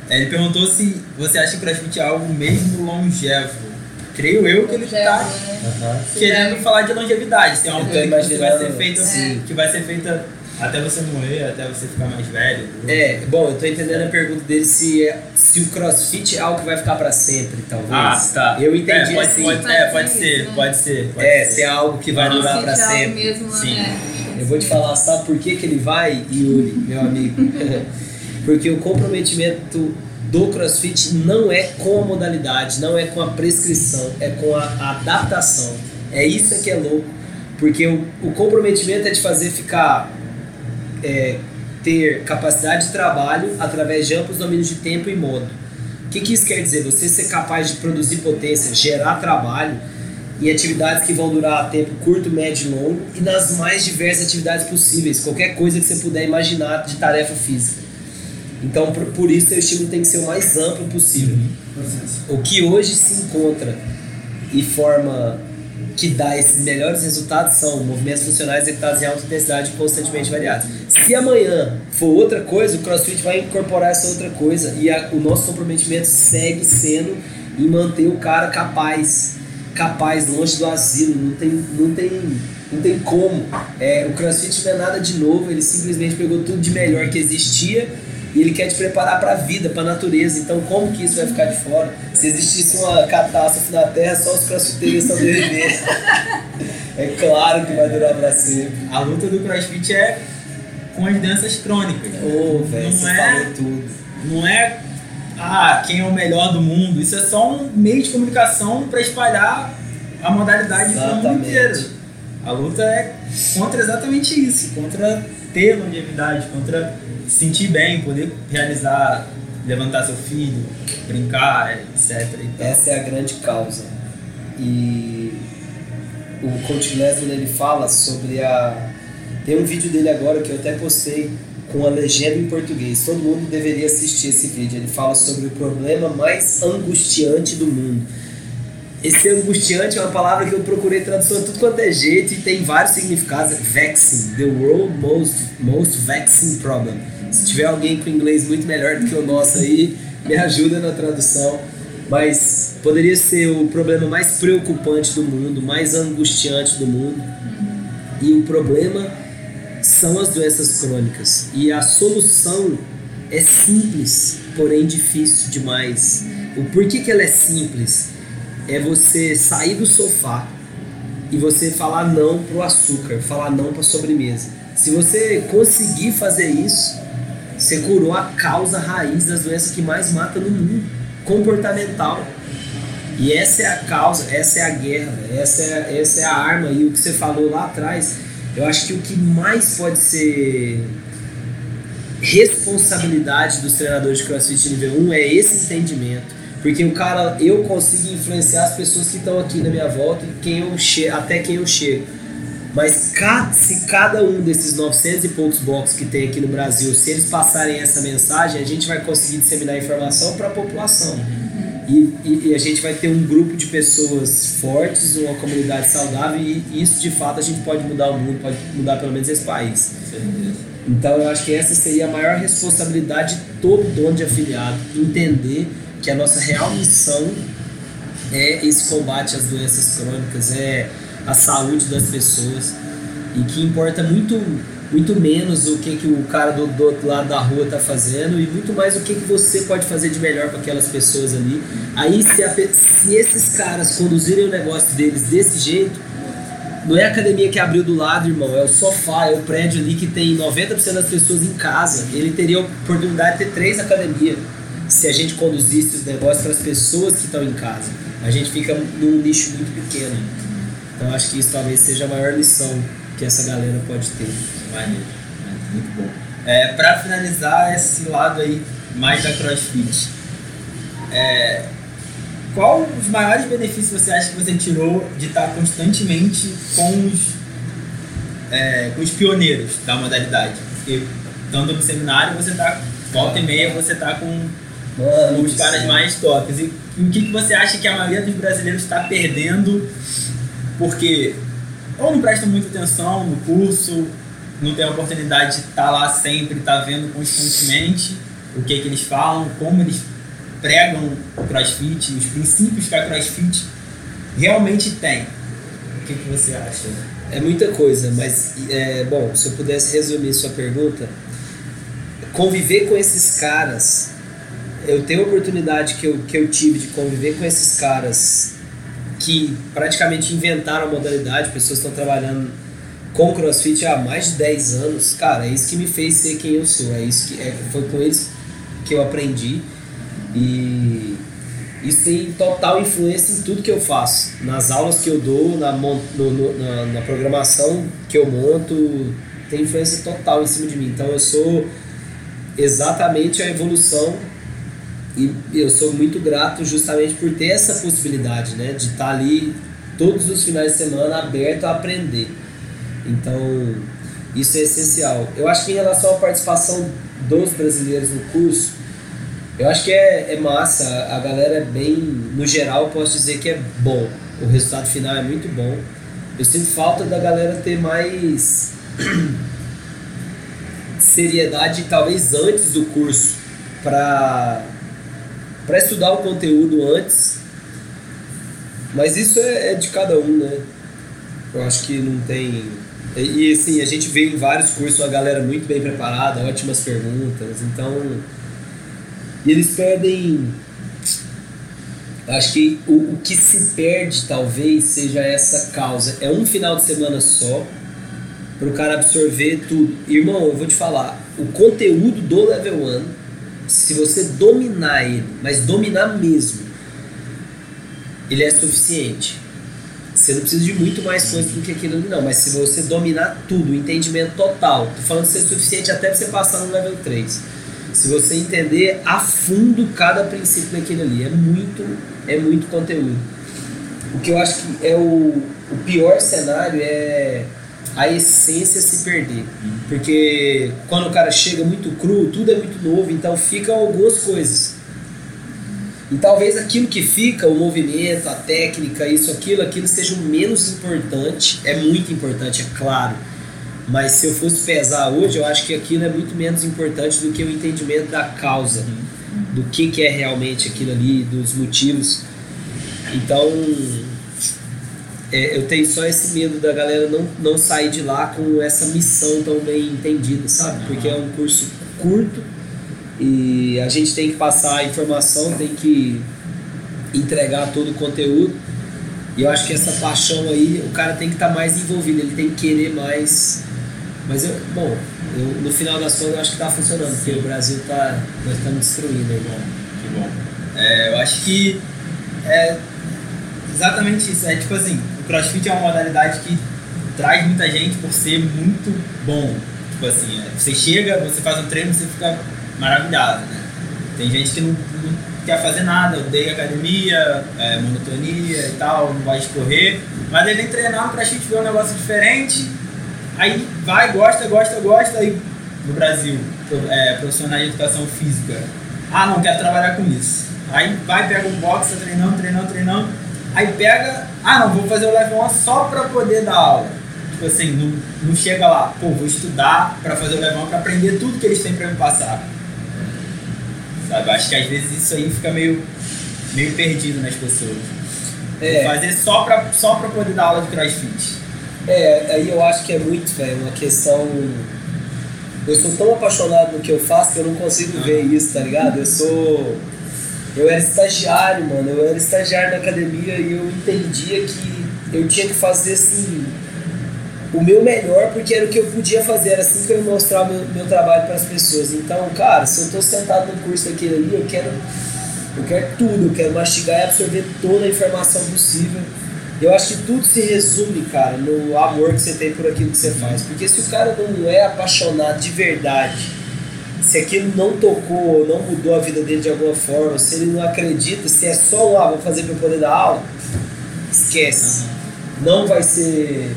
A: É, ele perguntou se você acha que o CrossFit é algo mesmo longevo. Creio eu que ele está
B: né?
A: querendo falar de longevidade. Se é algo que vai ser feito
B: assim,
A: que vai ser feita até você morrer, até você ficar mais velho.
B: É, bom, eu tô entendendo a pergunta dele se, é, se o crossfit é algo que vai ficar pra sempre, talvez.
A: Ah, tá.
B: Eu entendi
A: é, pode,
B: assim.
A: Pode, é, pode ser, né? pode ser. Pode
B: é,
A: ser.
B: se é algo que vai durar pra sempre.
C: Mesmo,
A: Sim.
C: Né?
B: Eu vou te falar, sabe por que, que ele vai, Yuri, meu amigo? Porque o comprometimento do crossfit não é com a modalidade, não é com a prescrição, é com a adaptação. É isso que é louco. Porque o, o comprometimento é de fazer ficar é, ter capacidade de trabalho através de amplos domínios de tempo e modo. O que, que isso quer dizer? Você ser capaz de produzir potência, gerar trabalho em atividades que vão durar tempo curto, médio e longo e nas mais diversas atividades possíveis, qualquer coisa que você puder imaginar de tarefa física. Então, por, por isso, o estímulo tem que ser o mais amplo possível. O que hoje se encontra e forma que dá esses melhores resultados são movimentos funcionais executados em alta intensidade constantemente variados. Se amanhã for outra coisa, o CrossFit vai incorporar essa outra coisa e a, o nosso comprometimento segue sendo em manter o cara capaz, capaz, longe do asilo, não tem, não tem, não tem como. É, o CrossFit não é nada de novo, ele simplesmente pegou tudo de melhor que existia e ele quer te preparar para a vida, para a natureza. Então, como que isso vai ficar de fora? Se existisse uma catástrofe na Terra, só os crossfiteiros sobreviveriam. é claro que vai durar para sempre.
A: A luta do crossfit é com as doenças crônicas.
B: Ô, oh, velho, você é, falou tudo.
A: Não é, ah, quem é o melhor do mundo. Isso é só um meio de comunicação para espalhar a modalidade para o mundo inteiro. A luta é contra exatamente isso, contra ter longevidade, contra sentir bem, poder realizar levantar seu filho, brincar, etc.
B: Essa é a grande causa. E o Coach Leslie ele fala sobre a. Tem um vídeo dele agora que eu até postei com a legenda em português. Todo mundo deveria assistir esse vídeo. Ele fala sobre o problema mais angustiante do mundo. Esse angustiante é uma palavra que eu procurei tradução tudo quanto é jeito e tem vários significados. Vexing, the world most, most vexing problem. Se tiver alguém com inglês muito melhor do que o nosso aí, me ajuda na tradução. Mas poderia ser o problema mais preocupante do mundo, mais angustiante do mundo. E o problema são as doenças crônicas. E a solução é simples, porém difícil demais. O porquê que ela é simples? É você sair do sofá e você falar não pro açúcar, falar não pra sobremesa. Se você conseguir fazer isso, você curou a causa raiz das doenças que mais mata no mundo, comportamental. E essa é a causa, essa é a guerra, essa é, essa é a arma. E o que você falou lá atrás, eu acho que o que mais pode ser responsabilidade dos treinadores de CrossFit nível 1 é esse entendimento. Porque o cara, eu consigo influenciar as pessoas que estão aqui na minha volta e quem eu che até quem eu chego. Mas se cada um desses 900 e poucos boxes que tem aqui no Brasil, se eles passarem essa mensagem, a gente vai conseguir disseminar informação para a população. E, e, e, a gente vai ter um grupo de pessoas fortes, uma comunidade saudável, e isso de fato a gente pode mudar o mundo, pode mudar pelo menos esse país. Então eu acho que essa seria a maior responsabilidade de todo dono de afiliado, entender que a nossa real missão é esse combate às doenças crônicas, é a saúde das pessoas e que importa muito muito menos o que, que o cara do, do outro lado da rua está fazendo e muito mais o que, que você pode fazer de melhor para aquelas pessoas ali. Aí, se, a, se esses caras conduzirem o negócio deles desse jeito, não é a academia que abriu do lado, irmão, é o sofá, é o prédio ali que tem 90% das pessoas em casa. Ele teria a oportunidade de ter três academias se a gente conduzisse os negócios para as pessoas que estão em casa. A gente fica num nicho muito pequeno. Então, acho que isso talvez seja a maior lição que essa galera pode ter.
A: Maneiro, muito bom. É, para finalizar esse lado aí mais da CrossFit, é, qual os maiores benefícios você acha que você tirou de estar constantemente com os, é, com os pioneiros da modalidade? Porque estando no seminário, você tá volta e meia, você tá com
B: Mano,
A: os caras
B: sim.
A: mais tops. E, e o que, que você acha que a maioria dos brasileiros está perdendo porque ou não prestam muita atenção no curso, não tem a oportunidade de estar lá sempre, estar vendo constantemente o que, que eles falam, como eles pregam o CrossFit, os princípios que a CrossFit realmente tem. O que, que você acha?
B: É muita coisa, mas, é, bom, se eu pudesse resumir sua pergunta, conviver com esses caras, eu tenho a oportunidade que eu, que eu tive de conviver com esses caras que praticamente inventaram a modalidade, pessoas estão trabalhando com CrossFit há mais de 10 anos, cara, é isso que me fez ser quem eu sou, é isso que é, foi com eles que eu aprendi. E isso tem total influência em tudo que eu faço, nas aulas que eu dou, na, no- no- na, na programação que eu monto, tem influência total em cima de mim. Então eu sou exatamente a evolução e eu sou muito grato justamente por ter essa possibilidade, né, de estar ali todos os finais de semana aberto a aprender. Então isso é essencial. Eu acho que em relação à participação dos brasileiros no curso, eu acho que é, é massa, a galera é bem, no geral, posso dizer que é bom. O resultado final é muito bom. Eu sinto falta da galera ter mais seriedade, talvez antes do curso, para para estudar o conteúdo antes. Mas isso é, é de cada um, né? Eu acho que não tem. E, e, assim, a gente vê em vários cursos uma galera muito bem preparada, ótimas perguntas, então. E eles perdem. Acho que o, o que se perde talvez seja essa causa. É um final de semana só para o cara absorver tudo. Irmão, eu vou te falar, o conteúdo do level 1, se você dominar ele, mas dominar mesmo, ele é suficiente. Você não precisa de muito mais coisa do que aquilo ali, não. Mas se você dominar tudo, o entendimento total, tô falando ser suficiente até você passar no level 3. Se você entender a fundo cada princípio daquele ali, é muito, é muito conteúdo. O que eu acho que é o, o pior cenário é a essência se perder. Porque quando o cara chega muito cru, tudo é muito novo, então ficam algumas coisas. E talvez aquilo que fica, o movimento, a técnica, isso, aquilo, aquilo seja o menos importante. É muito importante, é claro. Mas se eu fosse pesar hoje, eu acho que aquilo é muito menos importante do que o entendimento da causa, do que, que é realmente aquilo ali, dos motivos. Então, é, eu tenho só esse medo da galera não, não sair de lá com essa missão tão bem entendida, sabe? Porque é um curso curto e a gente tem que passar a informação, tem que entregar todo o conteúdo. E eu acho que essa paixão aí, o cara tem que estar tá mais envolvido, ele tem que querer mais. Mas eu, bom, eu, no final das contas eu acho que está funcionando, porque o Brasil tá, nós estamos destruindo aí, bom.
A: Que bom. É, eu acho que é exatamente isso. É tipo assim, crossfit é uma modalidade que traz muita gente por ser muito bom. Tipo assim, é, você chega, você faz um treino, você fica maravilhado, né? Tem gente que não, não quer fazer nada, odeia academia, é, monotonia e tal, não vai correr, mas ele vem treinar no crossfit, vê um negócio diferente, aí vai, gosta, gosta, gosta, aí no Brasil, é, profissional de educação física, ah, não, quero trabalhar com isso. Aí vai, pega um box, tá treinando, treinando, treinando, aí pega ah, não, vou fazer o level 1 só para poder dar aula. Tipo assim, não, não chega lá, pô, vou estudar para fazer o level 1 para aprender tudo que eles têm para me passar. Sabe? Acho que às vezes isso aí fica meio, meio perdido nas pessoas. É. Vou fazer só para só pra poder dar aula de crossfit.
B: É, aí eu acho que é muito, velho, uma questão. Eu sou tão apaixonado no que eu faço que eu não consigo ver isso, tá ligado? Eu sou eu era estagiário, mano. Eu era estagiário na academia e eu entendia que eu tinha que fazer assim o meu melhor porque era o que eu podia fazer, era assim que eu ia mostrar o meu, meu trabalho para as pessoas. Então, cara, se eu estou sentado no curso daquele ali, eu quero eu quero tudo, eu quero mastigar e absorver toda a informação possível. Eu acho que tudo se resume, cara, no amor que você tem por aquilo que você faz. Porque se o cara não é apaixonado de verdade se aquilo não tocou, não mudou a vida dele de alguma forma, se ele não acredita, se é só um, ah, vou fazer para poder dar aula, esquece. Não vai ser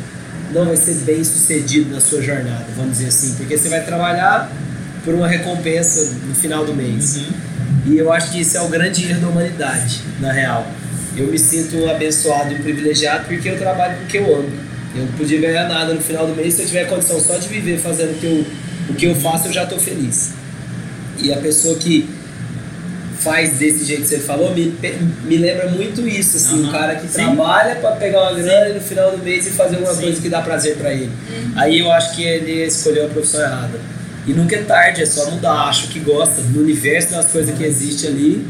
B: não vai ser bem sucedido na sua jornada, vamos dizer assim, porque você vai trabalhar por uma recompensa no final do mês. Uhum. E eu acho que isso é o grande erro da humanidade, na real. Eu me sinto um abençoado e um privilegiado porque eu trabalho com o que eu amo. Eu não podia ganhar nada no final do mês se eu tiver condição só de viver fazendo o que eu, o que eu faço, eu já estou feliz. E a pessoa que faz desse jeito que você falou me, me lembra muito isso, assim, uhum. o cara que Sim. trabalha para pegar uma grana Sim. e no final do mês e fazer alguma Sim. coisa que dá prazer para ele. Uhum. Aí eu acho que ele escolheu a profissão errada. E nunca é tarde, é só mudar. Acho que gosta. No universo das coisas que existe ali,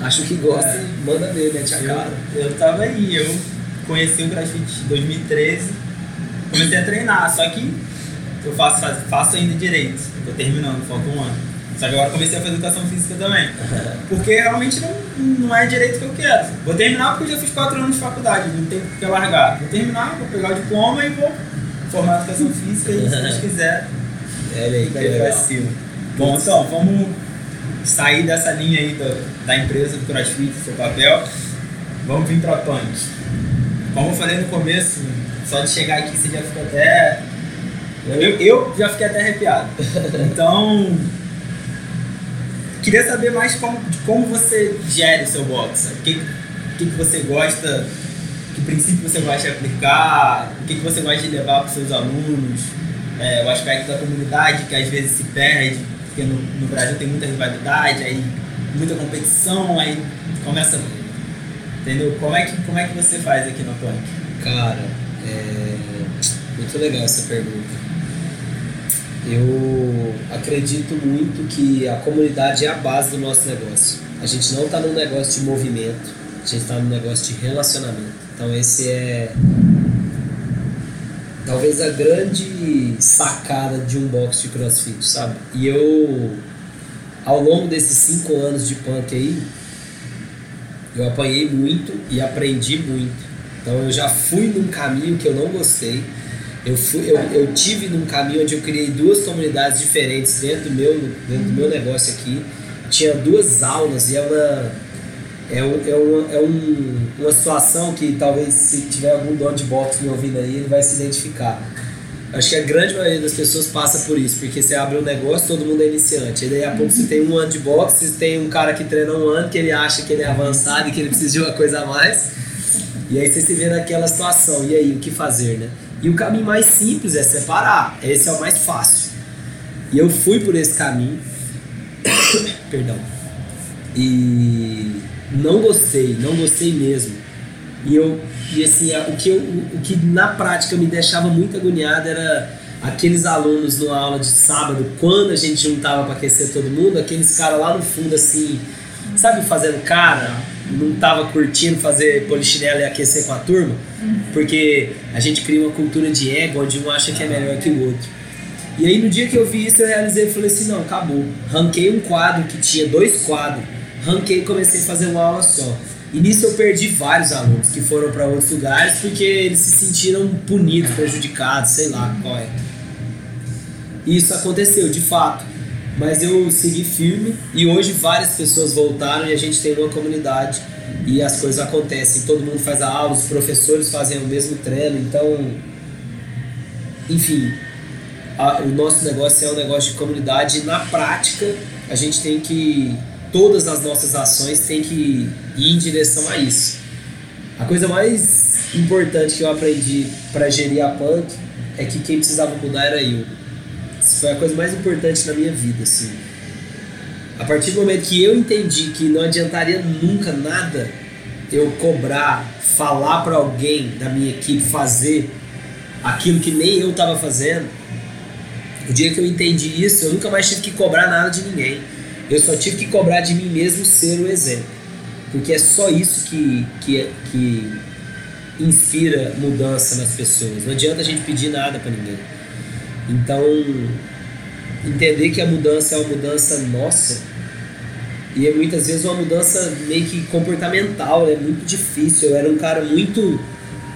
B: acho que gosta é. e manda ver, mete a cara.
A: Eu, eu tava aí, eu conheci o CrossFit em 2013, comecei a treinar, só que eu faço, faço ainda direito. Tô terminando, falta um ano. Só que agora comecei a fazer educação física também. Porque realmente não, não é direito que eu quero. Vou terminar porque eu já fiz 4 anos de faculdade, não tem por que largar. Vou terminar, vou pegar o diploma e vou formar educação física e se Deus quiser,
B: é aí,
A: daí pra cima. Bom, então, vamos sair dessa linha aí da, da empresa do CrossFit, seu papel. Vamos vir pra punk. Como eu falei no começo, só de chegar aqui você já fica até. Eu, eu já fiquei até arrepiado. Então, Queria saber mais como, de como você gere o seu box. O que, que, que você gosta, que princípio você gosta de aplicar, o que, que você gosta de levar para os seus alunos, é, o aspecto da comunidade que às vezes se perde, porque no, no Brasil tem muita rivalidade, aí muita competição, aí começa. Entendeu? Como é que, como é que você faz aqui no Punk?
B: Cara, é muito legal essa pergunta. Eu acredito muito que a comunidade é a base do nosso negócio. A gente não está num negócio de movimento, a gente está num negócio de relacionamento. Então esse é talvez a grande sacada de um box de crossfit, sabe? E eu, ao longo desses cinco anos de punk aí, eu apanhei muito e aprendi muito. Então eu já fui num caminho que eu não gostei Eu, fui, eu, eu tive num caminho onde eu criei duas comunidades diferentes dentro do meu, dentro do meu negócio aqui. Tinha duas aulas e é uma, é, um, é, uma, é um, uma situação que talvez se tiver algum dono de box me ouvindo aí, ele vai se identificar. Acho que a grande maioria das pessoas passa por isso, porque você abre um negócio, todo mundo é iniciante. E daí a pouco você tem um ano de boxe, você tem um cara que treina um ano, que ele acha que ele é avançado e que ele precisa de uma coisa a mais. E aí você se vê naquela situação, e aí, o que fazer, né? E o caminho mais simples é separar, esse é o mais fácil. E eu fui por esse caminho, perdão, e não gostei, não gostei mesmo. E eu e assim, o que, eu, o que na prática me deixava muito agoniado era aqueles alunos numa aula de sábado, quando a gente juntava para aquecer todo mundo, aqueles caras lá no fundo assim, sabe, fazendo cara, não tava curtindo fazer polichinelo e aquecer com a turma, porque a gente cria uma cultura de ego onde um acha que é melhor que o outro. E aí no dia que eu vi isso, eu realizei e falei assim, não, acabou. Ranquei um quadro que tinha dois quadros, ranquei e comecei a fazer uma aula só. E nisso eu perdi vários alunos que foram para outros lugares porque eles se sentiram punidos, prejudicados, sei lá qual é. E isso aconteceu, de fato. Mas eu segui firme e hoje várias pessoas voltaram e a gente tem uma comunidade e as coisas acontecem. Todo mundo faz a aula, os professores fazem o mesmo treino, então. Enfim, a, o nosso negócio é um negócio de comunidade e na prática a gente tem que todas as nossas ações têm que ir em direção a isso. A coisa mais importante que eu aprendi para gerir a punk é que quem precisava mudar era eu. Isso foi a coisa mais importante na minha vida, assim. A partir do momento que eu entendi que não adiantaria nunca nada eu cobrar, falar para alguém da minha equipe fazer aquilo que nem eu estava fazendo, o dia que eu entendi isso, eu nunca mais tive que cobrar nada de ninguém. Eu só tive que cobrar de mim mesmo ser o exemplo. Porque é só isso que, que, que inspira mudança nas pessoas. Não adianta a gente pedir nada para ninguém. Então, entender que a mudança é uma mudança nossa e é muitas vezes uma mudança meio que comportamental, é muito difícil. Eu era um cara muito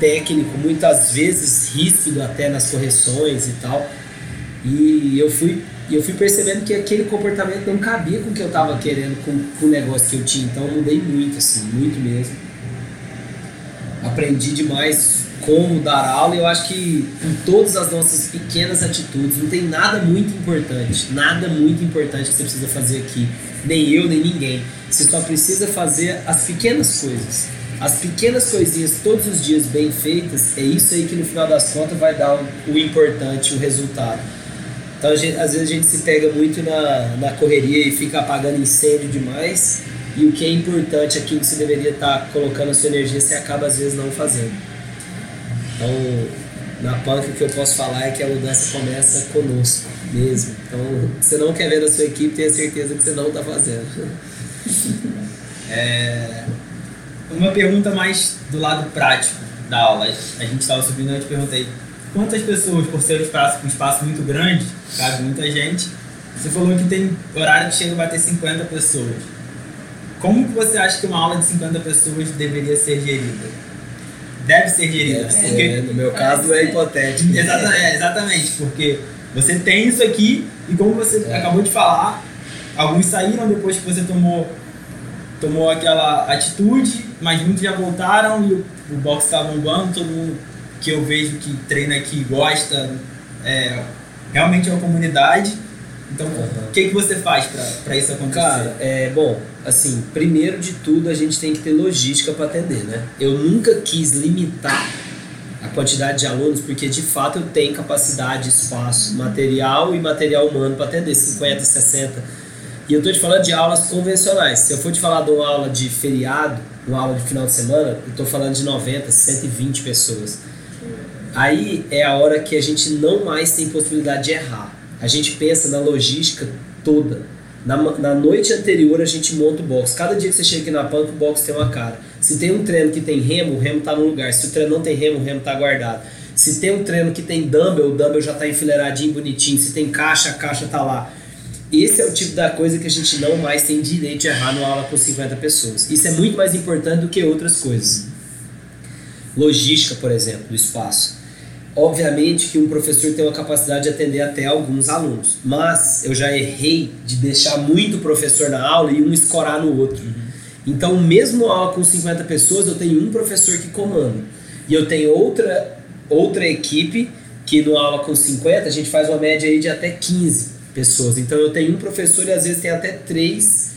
B: técnico, muitas vezes ríspido até nas correções e tal. E eu fui eu fui percebendo que aquele comportamento não cabia com o que eu estava querendo, com, com o negócio que eu tinha. Então eu mudei muito, assim, muito mesmo. Aprendi demais como dar aula eu acho que em todas as nossas pequenas atitudes não tem nada muito importante, nada muito importante que você precisa fazer aqui. Nem eu, nem ninguém. Você só precisa fazer as pequenas coisas. As pequenas coisinhas todos os dias bem feitas, é isso aí que no final das contas vai dar o, o importante, o resultado. Então, gente, às vezes a gente se pega muito na, na correria e fica apagando incêndio demais. E o que é importante, aquilo que você deveria estar tá colocando a sua energia, você acaba às vezes não fazendo. Então, na punk, o que eu posso falar é que a mudança começa conosco mesmo. Então, você não quer ver na sua equipe, tenha certeza que você não está fazendo.
A: É, uma pergunta mais do lado prático da aula. A gente estava subindo e eu te perguntei quantas pessoas, por ser um espaço, um espaço muito grande, cabe muita gente, você falou que tem horário que chega a bater 50 pessoas. Como que você acha que uma aula de 50 pessoas deveria ser gerida? Deve ser gerida.
B: Deve porque, ser, no meu caso é hipotético.
A: Exatamente, é, exatamente, porque você tem isso aqui e como você é. acabou de falar, alguns saíram depois que você tomou tomou aquela atitude, mas muitos já voltaram e o, o box está bombando, todo mundo que eu vejo que treina aqui gosta, é, realmente é uma comunidade. Então, uhum. o que, que você faz para isso acontecer?
B: Cara, é, bom, assim, primeiro de tudo a gente tem que ter logística para atender, né? Eu nunca quis limitar a quantidade de alunos, porque de fato eu tenho capacidade, espaço, material e material humano para atender 50, 60. E eu estou te falando de aulas convencionais. Se eu for te falar de uma aula de feriado, uma aula de final de semana, eu estou falando de 90, 120 pessoas. Aí é a hora que a gente não mais tem possibilidade de errar. A gente pensa na logística toda. Na, na noite anterior a gente monta o box. Cada dia que você chega aqui na pump, o box tem uma cara. Se tem um treino que tem remo, o remo está no lugar. Se o treino não tem remo, o remo está guardado. Se tem um treino que tem dumbbell, o dumbbell já está enfileiradinho, bonitinho. Se tem caixa, a caixa está lá. Esse é o tipo da coisa que a gente não mais tem direito de errar numa aula com 50 pessoas. Isso é muito mais importante do que outras coisas. Logística, por exemplo, do espaço. Obviamente que um professor tem uma capacidade de atender até alguns alunos, mas eu já errei de deixar muito professor na aula e um escorar no outro. Então, mesmo aula com 50 pessoas, eu tenho um professor que comanda. E eu tenho outra, outra equipe que no aula com 50 a gente faz uma média aí de até 15 pessoas. Então eu tenho um professor e às vezes tem até três,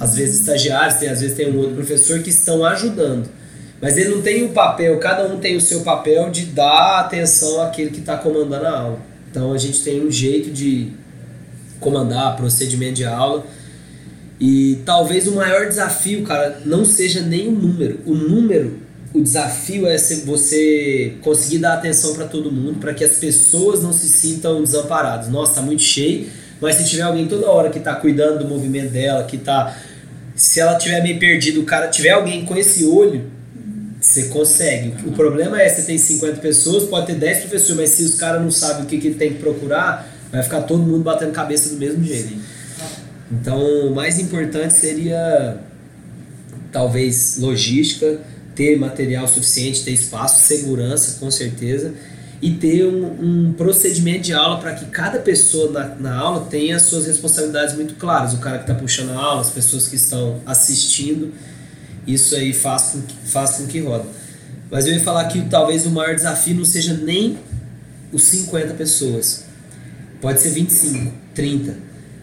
B: às vezes estagiários, tem, às vezes tem um outro professor que estão ajudando. Mas ele não tem o papel, cada um tem o seu papel de dar atenção àquele que está comandando a aula. Então a gente tem um jeito de comandar procedimento de aula. E talvez o maior desafio, cara, não seja nem o número. O número o desafio é você conseguir dar atenção para todo mundo, para que as pessoas não se sintam desamparadas. Nossa, tá muito cheio, mas se tiver alguém toda hora que tá cuidando do movimento dela, que tá. Se ela tiver meio perdido, o cara tiver alguém com esse olho, você consegue. O problema é você tem 50 pessoas, pode ter 10 professores, mas se os caras não sabem o que, que tem que procurar, vai ficar todo mundo batendo cabeça do mesmo jeito. Então, o mais importante seria talvez logística ter material suficiente, ter espaço, segurança, com certeza, e ter um, um procedimento de aula para que cada pessoa na, na aula tenha as suas responsabilidades muito claras. O cara que está puxando a aula, as pessoas que estão assistindo, isso aí faz com que, faz com que roda. Mas eu ia falar que talvez o maior desafio não seja nem os 50 pessoas. Pode ser 25, 30.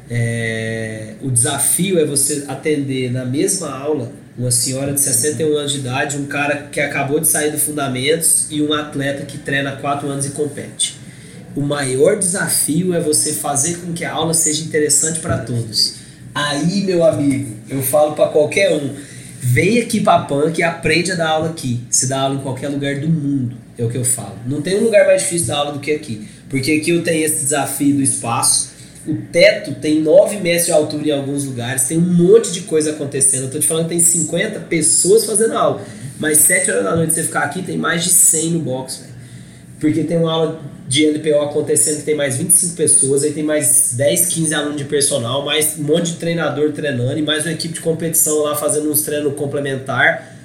B: É, o desafio é você atender na mesma aula uma senhora de 61 anos de idade, um cara que acabou de sair do Fundamentos e um atleta que treina há 4 anos e compete. O maior desafio é você fazer com que a aula seja interessante para todos. Aí, meu amigo, eu falo para qualquer um, vem aqui para a PANC e aprende a dar aula aqui. Se dá aula em qualquer lugar do mundo, é o que eu falo. Não tem um lugar mais difícil dar aula do que aqui. Porque aqui eu tenho esse desafio do espaço, o teto tem 9 metros de altura em alguns lugares, tem um monte de coisa acontecendo. Eu tô te falando que tem 50 pessoas fazendo aula. Mas 7 horas da noite você ficar aqui, tem mais de 100 no box, velho. Porque tem uma aula de LPO acontecendo que tem mais 25 pessoas, aí tem mais 10, 15 alunos de personal, mais um monte de treinador treinando e mais uma equipe de competição lá fazendo uns treinos complementar.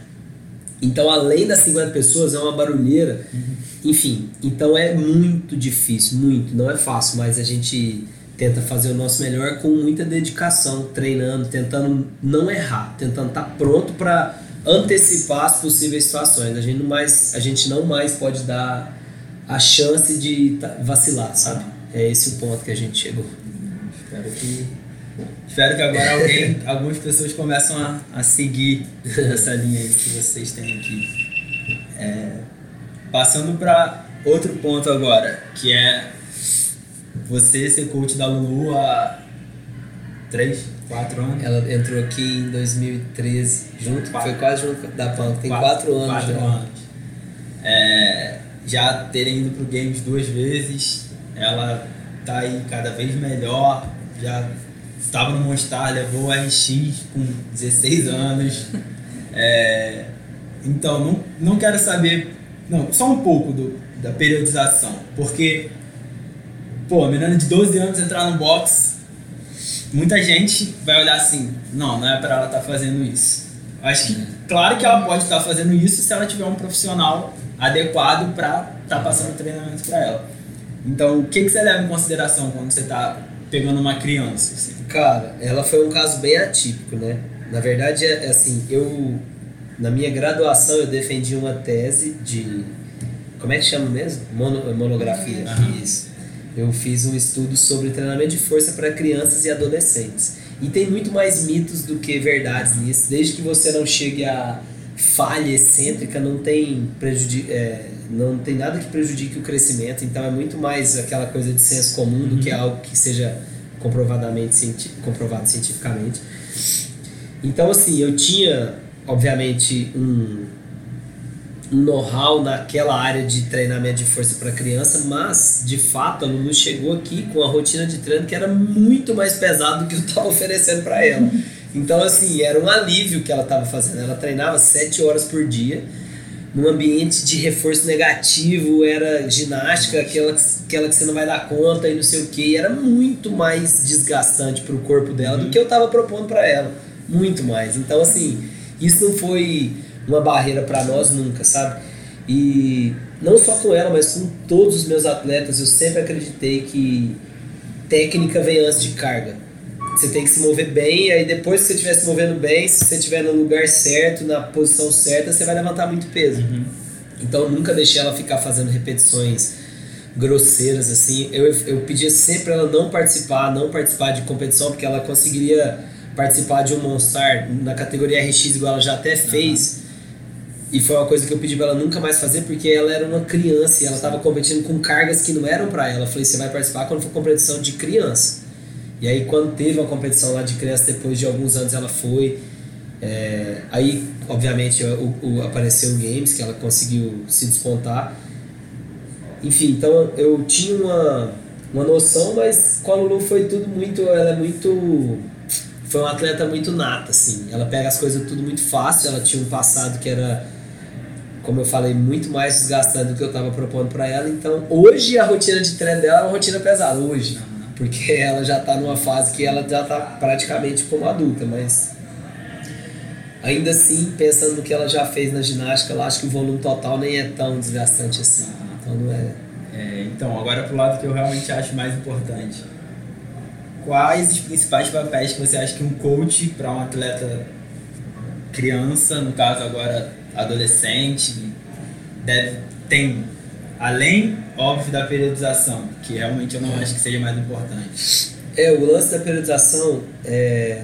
B: Então, além das 50 pessoas, é uma barulheira. Enfim, então é muito difícil, muito. Não é fácil, mas a gente tenta fazer o nosso melhor com muita dedicação, treinando, tentando não errar, tentando estar tá pronto para antecipar as possíveis situações. A gente não mais, a gente não mais pode dar a chance de vacilar, sabe? É esse o ponto que a gente chegou.
A: Espero que espero que agora alguém, algumas pessoas começam a, a seguir essa linha aí que vocês têm aqui. É, passando para outro ponto agora, que é você ser coach da Lulu há 3, 4 anos?
B: Ela entrou aqui em 2013, junto, quatro. foi quase junto da PAN, tem 4 anos.
A: Quatro
B: já.
A: anos. É, já terem ido pro Games duas vezes, ela tá aí cada vez melhor, já estava no Monstar, levou o RX com 16 anos. É, então, não, não quero saber, não, só um pouco do, da periodização, porque pô, a menina de 12 anos entrar no box, muita gente vai olhar assim, não, não é para ela estar tá fazendo isso. Acho que, claro que ela pode estar tá fazendo isso se ela tiver um profissional adequado para estar tá passando treinamento para ela. Então, o que, que você leva em consideração quando você está pegando uma criança? Assim?
B: Cara, ela foi um caso bem atípico, né? Na verdade, é, é assim, eu na minha graduação eu defendi uma tese de como é que chama mesmo? Mono, monografia.
A: Uhum.
B: Isso eu fiz um estudo sobre treinamento de força para crianças e adolescentes. E tem muito mais mitos do que verdades nisso. Desde que você não chegue a falha excêntrica, não tem, prejudi é, não tem nada que prejudique o crescimento. Então é muito mais aquela coisa de senso comum do que uhum. algo que seja comprovadamente cienti comprovado cientificamente. Então, assim, eu tinha, obviamente, um um know-how naquela área de treinamento de força para criança, mas de fato a Lulu chegou aqui com a rotina de treino que era muito mais pesada do que eu estava oferecendo para ela. Então, assim, era um alívio que ela estava fazendo. Ela treinava sete horas por dia, num ambiente de reforço negativo, era ginástica, aquela, aquela que você não vai dar conta e não sei o que, era muito mais desgastante para o corpo dela do que eu estava propondo para ela. Muito mais. Então, assim, isso não foi uma barreira para nós nunca, sabe? E não só com ela, mas com todos os meus atletas, eu sempre acreditei que técnica vem antes de carga. Você tem que se mover bem, e aí depois que você estiver se movendo bem, se você estiver no lugar certo, na posição certa, você vai levantar muito peso.
A: Uhum.
B: Então eu nunca deixei ela ficar fazendo repetições grosseiras assim. Eu, eu pedia sempre ela não participar, não participar de competição, porque ela conseguiria participar de um Monstar na categoria RX, igual ela já até fez. E foi uma coisa que eu pedi pra ela nunca mais fazer, porque ela era uma criança e ela estava competindo com cargas que não eram para ela. Eu falei, você vai participar quando for competição de criança. E aí quando teve uma competição lá de criança, depois de alguns anos ela foi. É, aí, obviamente, o, o, apareceu o Games, que ela conseguiu se despontar. Enfim, então eu tinha uma, uma noção, mas com a Lulu foi tudo muito. Ela é muito. Foi uma atleta muito nata, assim. Ela pega as coisas tudo muito fácil. Ela tinha um passado que era, como eu falei, muito mais desgastante do que eu estava propondo para ela. Então, hoje a rotina de treino dela é uma rotina pesada, hoje. Porque ela já está numa fase que ela já está praticamente como adulta, mas ainda assim, pensando no que ela já fez na ginástica, eu acho que o volume total nem é tão desgastante assim. Então não é.
A: É, então, agora pro lado que eu realmente acho mais importante. Quais os principais papéis que você acha que um coach para um atleta criança, no caso agora adolescente, deve tem além óbvio da periodização, que realmente eu não acho que seja mais importante.
B: É, o lance da periodização é,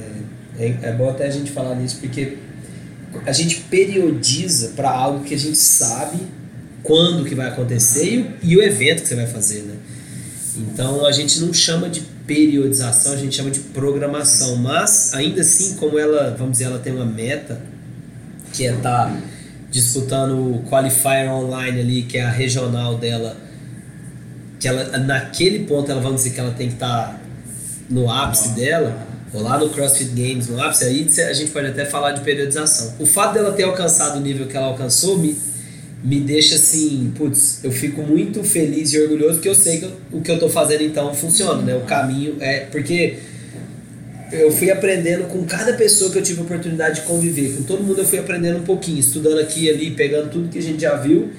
B: é, é bom até a gente falar nisso, porque a gente periodiza para algo que a gente sabe quando que vai acontecer e o, e o evento que você vai fazer, né? Então a gente não chama de periodização, a gente chama de programação, mas ainda assim, como ela, vamos dizer, ela tem uma meta que é estar tá disputando o qualifier online ali, que é a regional dela, que ela naquele ponto ela vamos dizer que ela tem que estar tá no ápice dela, ou lá no CrossFit Games no ápice, aí a gente pode até falar de periodização. O fato dela ter alcançado o nível que ela alcançou me me deixa assim, putz, eu fico muito feliz e orgulhoso porque eu sei que o que eu tô fazendo então funciona, né? O caminho é. Porque eu fui aprendendo com cada pessoa que eu tive a oportunidade de conviver. Com todo mundo eu fui aprendendo um pouquinho, estudando aqui e ali, pegando tudo que a gente já viu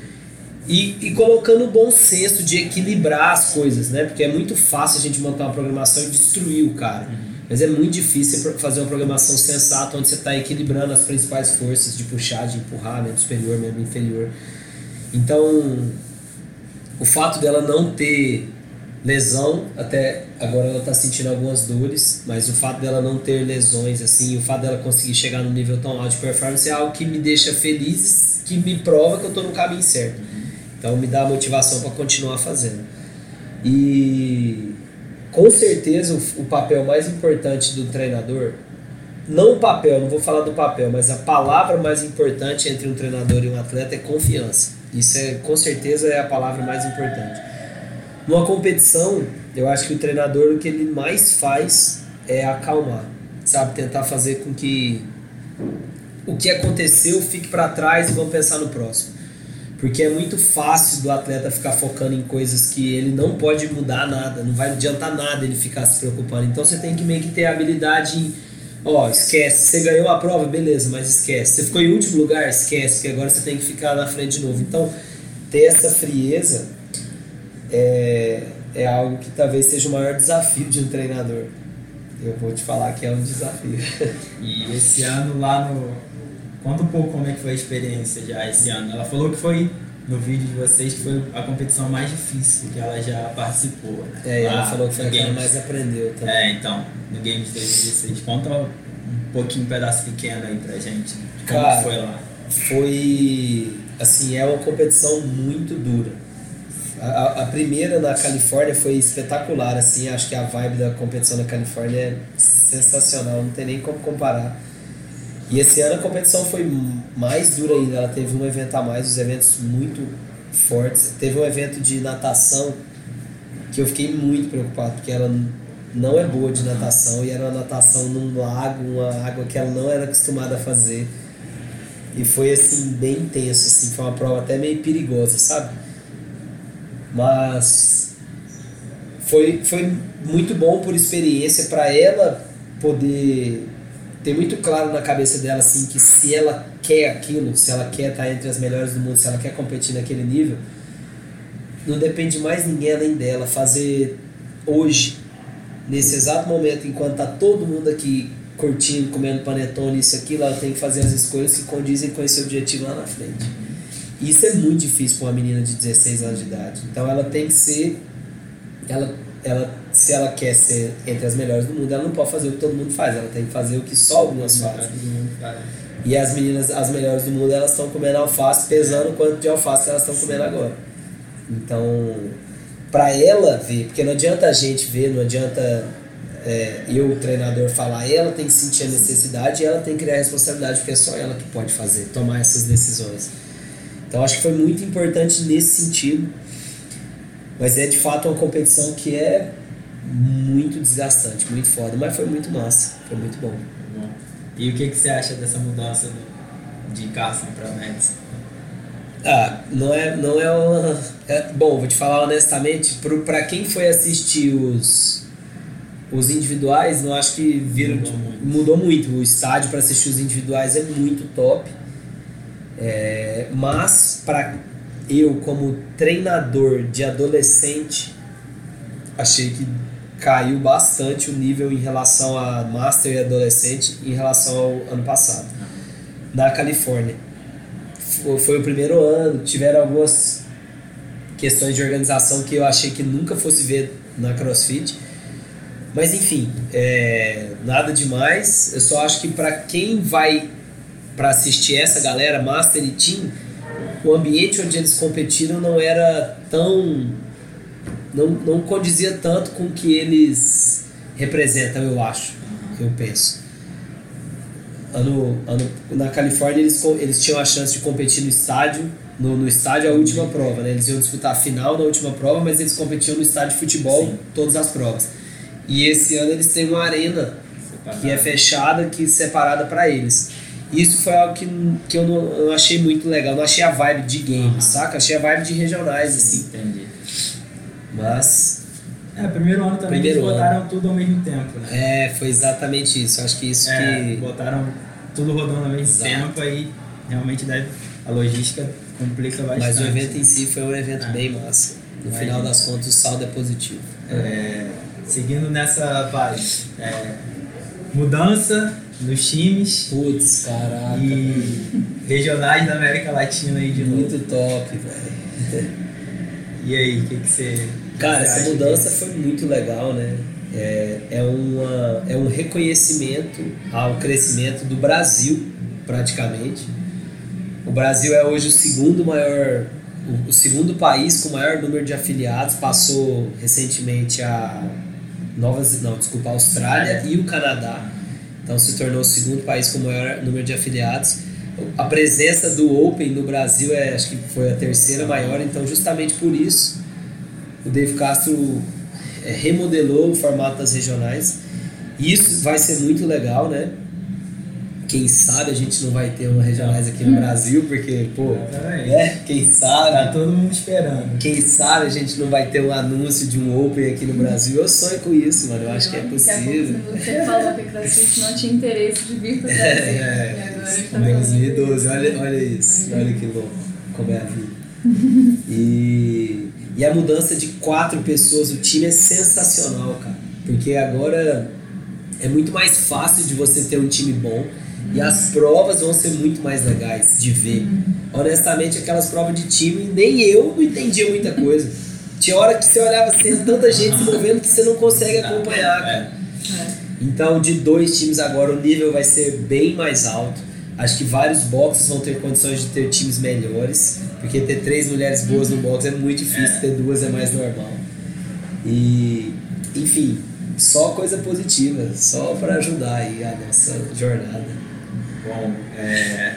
B: e, e colocando o bom senso de equilibrar as coisas, né? Porque é muito fácil a gente montar uma programação e destruir o cara. Mas é muito difícil fazer uma programação sensata onde você está equilibrando as principais forças de puxar, de empurrar, membro superior, membro inferior. Então, o fato dela não ter lesão, até agora ela está sentindo algumas dores, mas o fato dela não ter lesões, assim, o fato dela conseguir chegar num nível tão alto de performance é algo que me deixa feliz, que me prova que eu estou no caminho certo. Então, me dá motivação para continuar fazendo. E com certeza o, o, papel mais importante do treinador, não o papel, não vou falar do papel, mas a palavra mais importante entre um treinador e um atleta é confiança. Isso é com certeza é a palavra mais importante. Numa competição, eu acho que o treinador o que ele mais faz é acalmar, sabe, tentar fazer com que o que aconteceu fique para trás e vamos pensar no próximo. Porque é muito fácil do atleta ficar focando em coisas que ele não pode mudar nada, não vai adiantar nada ele ficar se preocupando. Então você tem que meio que ter a habilidade em, ó, esquece, você ganhou a prova, beleza, mas esquece. Você ficou em último lugar, esquece, que agora você tem que ficar na frente de novo. Então, ter essa frieza é, é algo que talvez seja o maior desafio de um treinador. Eu vou te falar que é um desafio.
A: E esse ano lá no, Conta um pouco como é que foi a experiência já esse ano. Ela falou que foi no vídeo de vocês que foi a competição mais difícil que ela já participou. Né?
B: É, ela falou que foi a que ela mais aprendeu também.
A: É, então, no Games 2016. Conta um pouquinho, um pedaço pequeno aí pra gente. Como Cara, foi lá?
B: Foi. Assim, é uma competição muito dura. A, a, primeira na Califórnia foi espetacular, assim, acho que a vibe da competição na Califórnia é sensacional, não tem nem como comparar e esse ano a competição foi mais dura ainda, ela teve um evento a mais, os eventos muito fortes. Teve um evento de natação que eu fiquei muito preocupado, porque ela não é boa de natação e era uma natação num lago, uma água que ela não era acostumada a fazer. E foi assim, bem intenso, assim, foi uma prova até meio perigosa, sabe? Mas foi, foi muito bom por experiência para ela poder ter muito claro na cabeça dela assim que se ela quer aquilo, se ela quer estar entre as melhores do mundo, se ela quer competir naquele nível, não depende de mais ninguém além dela fazer hoje, nesse exato momento, enquanto tá todo mundo aqui curtindo, comendo panetone, isso aqui, ela tem que fazer as escolhas que condizem com esse objetivo lá na frente. Isso é muito difícil para uma menina de 16 anos de idade. Então ela tem que ser. Ela, ela, se ela quer ser entre as melhores do mundo, ela não pode fazer o que todo mundo faz, ela tem que fazer o que só algumas fazem. E as meninas, as melhores do mundo, elas estão comendo alface, pesando o quanto de alface elas estão comendo agora. Então, para ela ver, porque não adianta a gente ver, não adianta é, eu, o treinador, falar, ela tem que sentir a necessidade e ela tem que criar a responsabilidade, porque é só ela que pode fazer, tomar essas decisões. Então, acho que foi muito importante nesse sentido, mas é de fato uma competição que é muito desgastante, muito foda, mas foi muito massa, foi muito bom.
A: E o que, que você acha dessa mudança de Carson para Madison?
B: Ah, não é, não é uma. É, bom, vou te falar honestamente, para quem foi assistir os, os individuais, não acho que viram. Mudou muito. Mudou muito. O estádio para assistir os individuais é muito top. É, mas, para eu, como treinador de adolescente, achei que caiu bastante o nível em relação a Master e adolescente em relação ao ano passado, na Califórnia foi o primeiro ano, tiveram algumas questões de organização que eu achei que nunca fosse ver na CrossFit. Mas enfim, é, nada demais. Eu só acho que para quem vai para assistir essa galera, Master e Team, o ambiente onde eles competiram não era tão. não, não condizia tanto com o que eles representam, eu acho, eu penso ano, ano, na Califórnia eles, eles tinham a chance de competir no estádio, no, no estádio a última prova, né? Eles iam disputar a final na última prova, mas eles competiam no estádio de futebol Sim. todas as provas. E esse ano eles têm uma arena Separado. que é fechada, que é separada para eles. Isso foi algo que, que eu não eu achei muito legal. Não achei a vibe de games, uhum. saca? Achei a vibe de regionais, assim.
A: Entendi.
B: Mas
A: é, primeiro ano também primeiro eles botaram ano. tudo ao mesmo tempo,
B: né? É, foi exatamente isso. Acho que isso é,
A: que. Botaram tudo rodando ao mesmo Exato. tempo aí realmente deve. A logística complica bastante.
B: Mas o evento em si foi um evento é. bem massa. No final das contas o saldo é positivo.
A: É, seguindo nessa vibe, é, mudança nos times.
B: Putz, caraca.
A: E regionais da América Latina aí de
B: Muito novo. top, velho.
A: E aí, o que, que você
B: Cara, essa mudança foi muito legal, né? É, é, uma, é um reconhecimento ao crescimento do Brasil, praticamente. O Brasil é hoje o segundo maior, o, o segundo país com maior número de afiliados, passou recentemente a Novas, não, desculpa, a Austrália e o Canadá. Então se tornou o segundo país com maior número de afiliados. A presença do Open no Brasil é, acho que foi a terceira maior, então justamente por isso o Dave Castro é, remodelou o formato das regionais. Isso vai ser muito legal, né? Quem sabe a gente não vai ter uma regionais aqui no Brasil, porque, pô, né? Quem sabe.
A: Tá todo mundo esperando.
B: Quem sabe a gente não vai ter um anúncio de um Open aqui no Brasil. Eu sonho com isso, mano. Eu acho que é possível.
C: Você falou que a CrossFit não tinha interesse de vir para o Brasil. É, e agora está
B: 2012, olha, olha isso. Olha que louco. Como é a vida. E e a mudança de quatro pessoas, o time é sensacional, cara. Porque agora é muito mais fácil de você ter um time bom e as provas vão ser muito mais legais de ver. Honestamente, aquelas provas de time, nem eu não entendia muita coisa. Tinha hora que você olhava assim, tanta gente se movendo que você não consegue acompanhar, cara. É. Então, de dois times agora, o nível vai ser bem mais alto. Acho que vários boxes vão ter condições de ter times melhores, porque ter três mulheres boas no box é muito difícil, é. ter duas é mais normal. E, enfim, só coisa positiva, só para ajudar aí a nossa jornada.
A: Bom, é,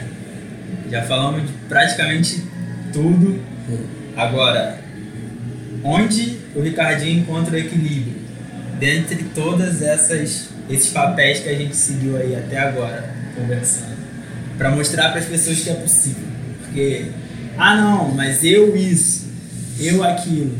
A: já falamos de praticamente tudo. Agora, onde o Ricardinho encontra o equilíbrio dentre todas essas esses papéis que a gente seguiu aí até agora conversando? para mostrar para as pessoas que é possível. Porque, ah não, mas eu isso, eu aquilo.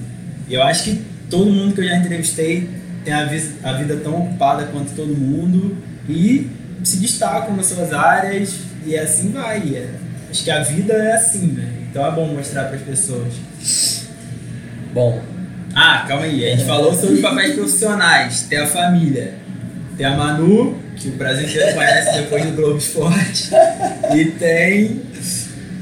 A: Eu acho que todo mundo que eu já entrevistei tem a, a vida tão ocupada quanto todo mundo e se destacam nas suas áreas e assim vai. É, acho que a vida é assim, né? Então é bom mostrar para as pessoas.
B: Bom.
A: Ah, calma aí. A gente falou sobre os papéis profissionais. Tem a família. Tem a Manu, que o Brasil inteiro conhece depois do Globo Esporte. E tem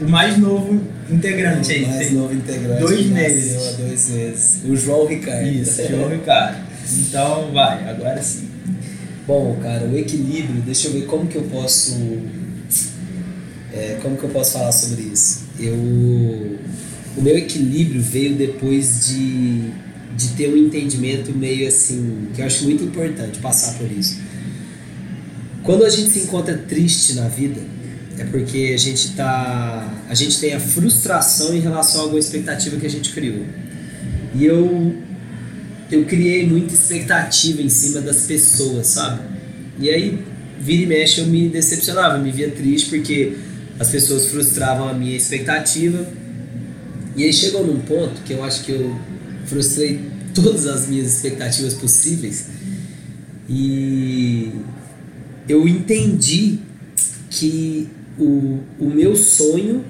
A: o mais novo integrante aí.
B: O mais novo integrante.
A: Dois meses.
B: Dois meses. O João Ricardo.
A: Isso, João Ricardo. Então vai, agora sim.
B: Bom, cara, o equilíbrio, deixa eu ver como que eu posso. É, como que eu posso falar sobre isso? Eu. O meu equilíbrio veio depois de, de ter um entendimento meio assim, que eu acho muito importante passar por isso. Quando a gente se encontra triste na vida, é porque a gente tá. A gente tem a frustração em relação a alguma expectativa que a gente criou. E eu eu criei muita expectativa em cima das pessoas, sabe? E aí, vira e mexe, eu me decepcionava, me via triste porque as pessoas frustravam a minha expectativa. E aí chegou num ponto que eu acho que eu frustrei todas as minhas expectativas possíveis. E eu entendi que o, o meu sonho,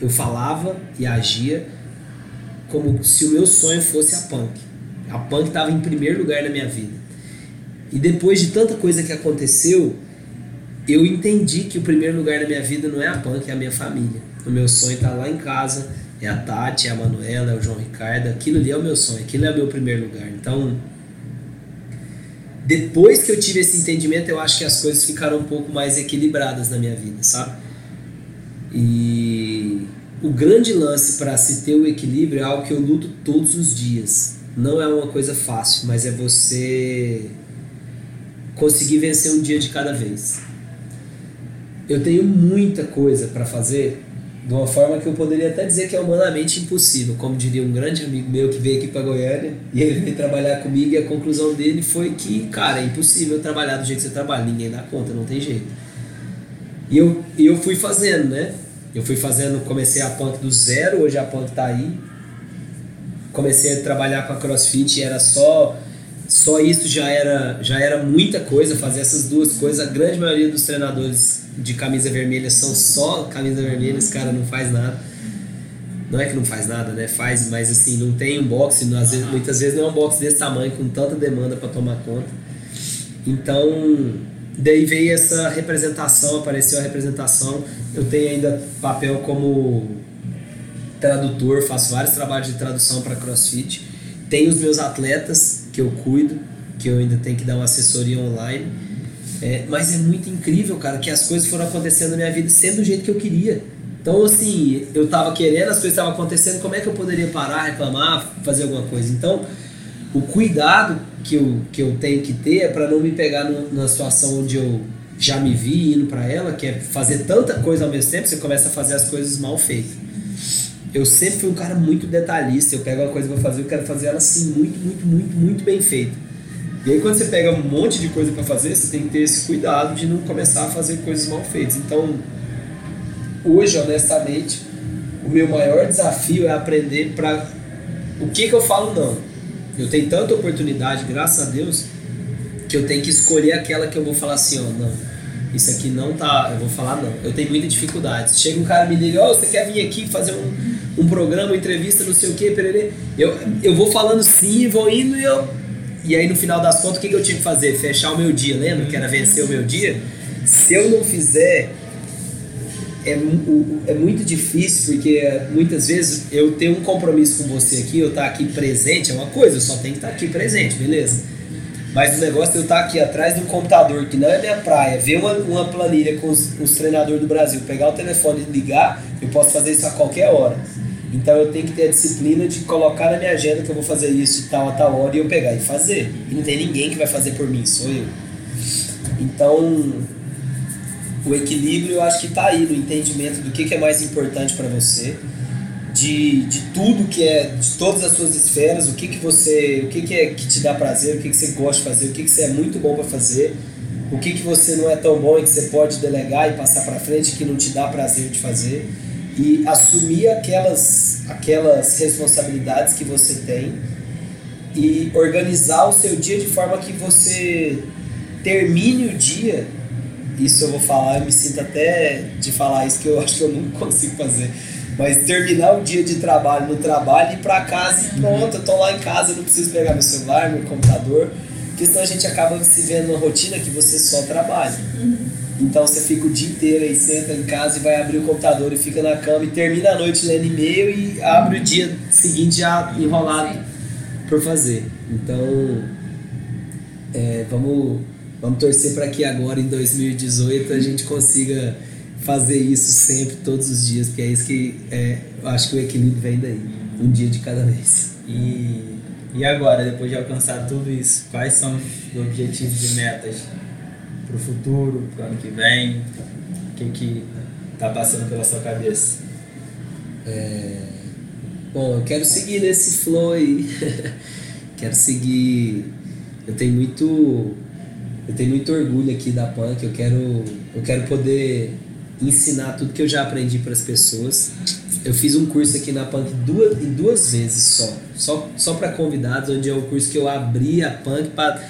B: eu falava e agia como se o meu sonho fosse a punk. A punk estava em primeiro lugar na minha vida. E depois de tanta coisa que aconteceu, eu entendi que o primeiro lugar na minha vida não é a punk, é a minha família. O meu sonho está lá em casa, é a Tati, é a Manuela, é o João Ricardo. Aquilo ali é o meu sonho, aquilo é o meu primeiro lugar. Então, depois que eu tive esse entendimento, eu acho que as coisas ficaram um pouco mais equilibradas na minha vida, sabe? E o grande lance para se ter o equilíbrio é algo que eu luto todos os dias. Não é uma coisa fácil, mas é você conseguir vencer um dia de cada vez. Eu tenho muita coisa para fazer de uma forma que eu poderia até dizer que é humanamente impossível, como diria um grande amigo meu que veio aqui para Goiânia e ele veio trabalhar comigo e a conclusão dele foi que, cara, é impossível trabalhar do jeito que você trabalha, ninguém dá conta, não tem jeito. E eu, eu fui fazendo, né? Eu fui fazendo, comecei a punk do zero, hoje a punk tá aí. Comecei a trabalhar com a CrossFit e era só só isso já era já era muita coisa fazer essas duas coisas. A grande maioria dos treinadores de camisa vermelha são só camisa vermelha, esse cara não faz nada. Não é que não faz nada, né? Faz, mas assim, não tem um boxe, às vezes, muitas vezes não é um boxe desse tamanho, com tanta demanda para tomar conta. Então, daí veio essa representação, apareceu a representação. Eu tenho ainda papel como tradutor, faço vários trabalhos de tradução para CrossFit. Tenho os meus atletas que eu cuido, que eu ainda tenho que dar uma assessoria online. É, mas é muito incrível, cara, que as coisas foram acontecendo na minha vida sendo do jeito que eu queria. Então, assim, eu tava querendo, as coisas estavam acontecendo, como é que eu poderia parar, reclamar, fazer alguma coisa? Então, o cuidado que eu, que eu tenho que ter é para não me pegar no, situação onde eu já me vi indo para ela, que é fazer tanta coisa ao mesmo tempo, você começa a fazer as coisas mal feitas. Eu sempre fui um cara muito detalhista, eu pego uma coisa que vou fazer, eu quero fazer ela assim, muito, muito, muito, muito bem feita. E aí quando você pega um monte de coisa para fazer, você tem que ter esse cuidado de não começar a fazer coisas mal feitas. Então, hoje, honestamente, o meu maior desafio é aprender para o que que eu falo não. Eu tenho tanta oportunidade, graças a Deus, que eu tenho que escolher aquela que eu vou falar assim, ó, não. Isso aqui não tá, eu vou falar não. Eu tenho muita dificuldade. Chega um cara me liga, ó, oh, você quer vir aqui fazer um, um programa, entrevista, não sei o quê, pererê. Eu, eu vou falando sim, vou indo e eu e aí no final das contas, o que, que eu tinha que fazer? Fechar o meu dia, lembra? Que era vencer o meu dia. Se eu não fizer, é, é muito difícil, porque muitas vezes eu tenho um compromisso com você aqui, eu estar tá aqui presente é uma coisa, eu só tenho que estar tá aqui presente, beleza? Mas o negócio de eu estar tá aqui atrás um computador, que não é minha praia, ver uma, uma planilha com os, os treinadores do Brasil, pegar o telefone e ligar, eu posso fazer isso a qualquer hora. Então eu tenho que ter a disciplina de colocar na minha agenda que eu vou fazer isso de tal a tal hora e eu pegar e fazer. E não tem ninguém que vai fazer por mim, sou eu. Então o equilíbrio eu acho que está aí no entendimento do que, que é mais importante para você, de, de tudo que é, de todas as suas esferas, o que, que você, o que, que é que te dá prazer, o que, que você gosta de fazer, o que, que você é muito bom para fazer, o que, que você não é tão bom e que você pode delegar e passar para frente que não te dá prazer de fazer e assumir aquelas, aquelas responsabilidades que você tem e organizar o seu dia de forma que você termine o dia. Isso eu vou falar, eu me sinto até de falar isso que eu acho que eu não consigo fazer. Mas terminar o dia de trabalho no trabalho e ir pra casa e pronto, eu tô lá em casa, eu não preciso pegar meu celular, meu computador. Porque senão a gente acaba se vendo numa rotina que você só trabalha. Então você fica o dia inteiro aí, senta em casa e vai abrir o computador e fica na cama e termina a noite lendo e-mail e abre o dia seguinte já enrolado por fazer. Então, é, vamos, vamos torcer para que agora em 2018 a gente consiga fazer isso sempre, todos os dias, porque é isso que é, eu acho que o equilíbrio vem daí, um dia de cada vez.
A: E, e agora, depois de alcançar tudo isso, quais são os objetivos e metas para o futuro, para o ano que vem? O que que está passando pela sua cabeça?
B: É, bom, eu quero seguir nesse flow aí. quero seguir. Eu tenho muito. Eu tenho muito orgulho aqui da Punk. Eu quero, eu quero poder ensinar tudo que eu já aprendi para as pessoas. Eu fiz um curso aqui na Punk duas, duas vezes só, só, só para convidados, onde é o curso que eu abri a Punk para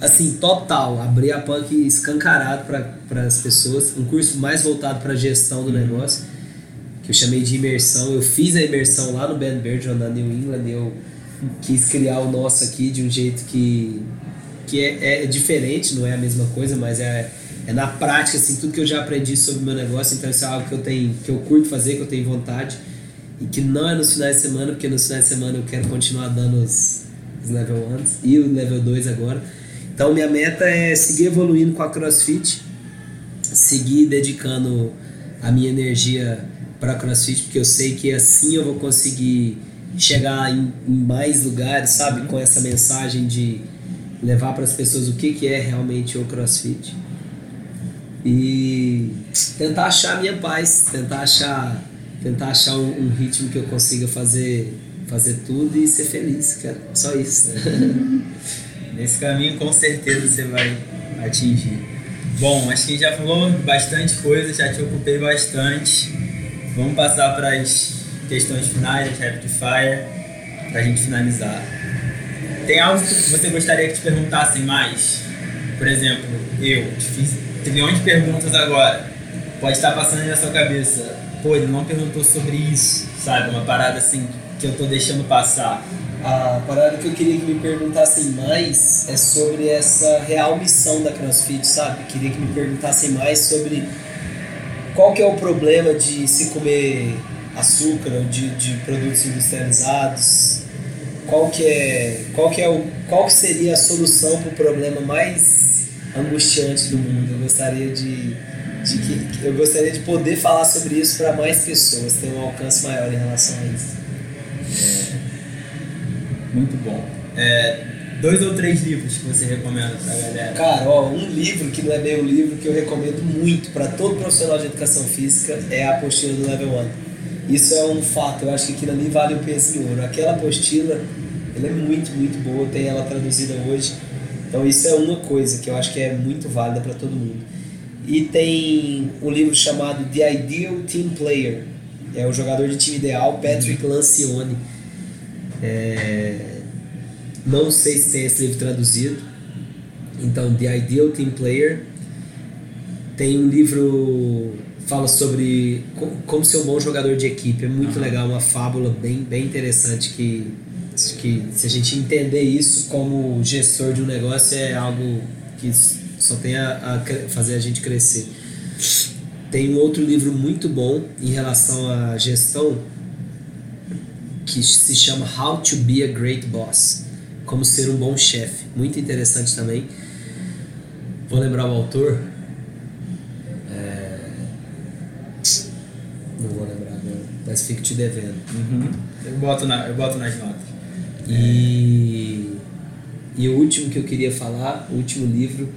B: assim, total, abri a Punk escancarado para as pessoas, um curso mais voltado para gestão do negócio, que eu chamei de imersão. Eu fiz a imersão lá no Ben Bergeron, na New England, eu quis criar o nosso aqui de um jeito que, que é, é diferente, não é a mesma coisa, mas é é na prática, assim, tudo que eu já aprendi sobre o meu negócio, então isso é algo que eu tenho, que eu curto fazer, que eu tenho vontade, e que não é nos finais de semana, porque nos finais de semana eu quero continuar dando os, os level 1 e o level 2 agora. Então minha meta é seguir evoluindo com a CrossFit, seguir dedicando a minha energia para CrossFit, porque eu sei que assim eu vou conseguir chegar em, em mais lugares, sabe, com essa mensagem de levar para as pessoas o que, que é realmente o CrossFit e tentar achar a minha paz, tentar achar, tentar achar um, um, ritmo que eu consiga fazer, fazer tudo e ser feliz, cara. Só isso.
A: Nesse caminho com certeza você vai atingir. Bom, acho que já falou bastante coisa, já te ocupei bastante. Vamos passar para as questões finais, as rapid fire, para a gente finalizar. Tem algo que você gostaria que te perguntassem mais? Por exemplo, eu fiz trilhões de perguntas agora. Pode estar passando na sua cabeça. Pô, ele não perguntou sobre isso, sabe? Uma parada assim que eu tô deixando passar.
B: A parada que eu queria que me perguntassem mais é sobre essa real missão da CrossFit, sabe? Queria que me perguntassem mais sobre qual que é o problema de se comer açúcar ou de, de produtos industrializados. Qual que é, qual que é o, qual que seria a solução para o problema mais angustiante do mundo. Eu gostaria de, de que, eu gostaria de poder falar sobre isso para mais pessoas, ter um alcance maior em relação a isso.
A: É, muito bom. É, dois ou três livros que você recomenda para a galera?
B: Cara, ó, um livro que não é bem um livro que eu recomendo muito para todo profissional de educação física é a apostila do Level 1. Isso é um fato, eu acho que aquilo ali vale o peso em ouro. Aquela apostila, ela é muito, muito boa, tem ela traduzida hoje então isso é uma coisa que eu acho que é muito válida para todo mundo. E tem um livro chamado The Ideal Team Player. É o jogador de time ideal, Patrick Lancione. É... Não sei se tem esse livro traduzido. Então, The Ideal Team Player. Tem um livro fala sobre como ser um bom jogador de equipe. É muito uhum. legal, uma fábula bem, bem interessante que que se a gente entender isso como gestor de um negócio é algo que só tem a, a fazer a gente crescer. Tem um outro livro muito bom em relação à gestão que se chama How to Be a Great Boss. Como ser um bom chefe. Muito interessante também. Vou lembrar o autor. É... Não vou lembrar agora, mas fico te devendo.
A: Uhum. Eu, boto na, eu boto nas notas.
B: E, e o último que eu queria falar, o último livro,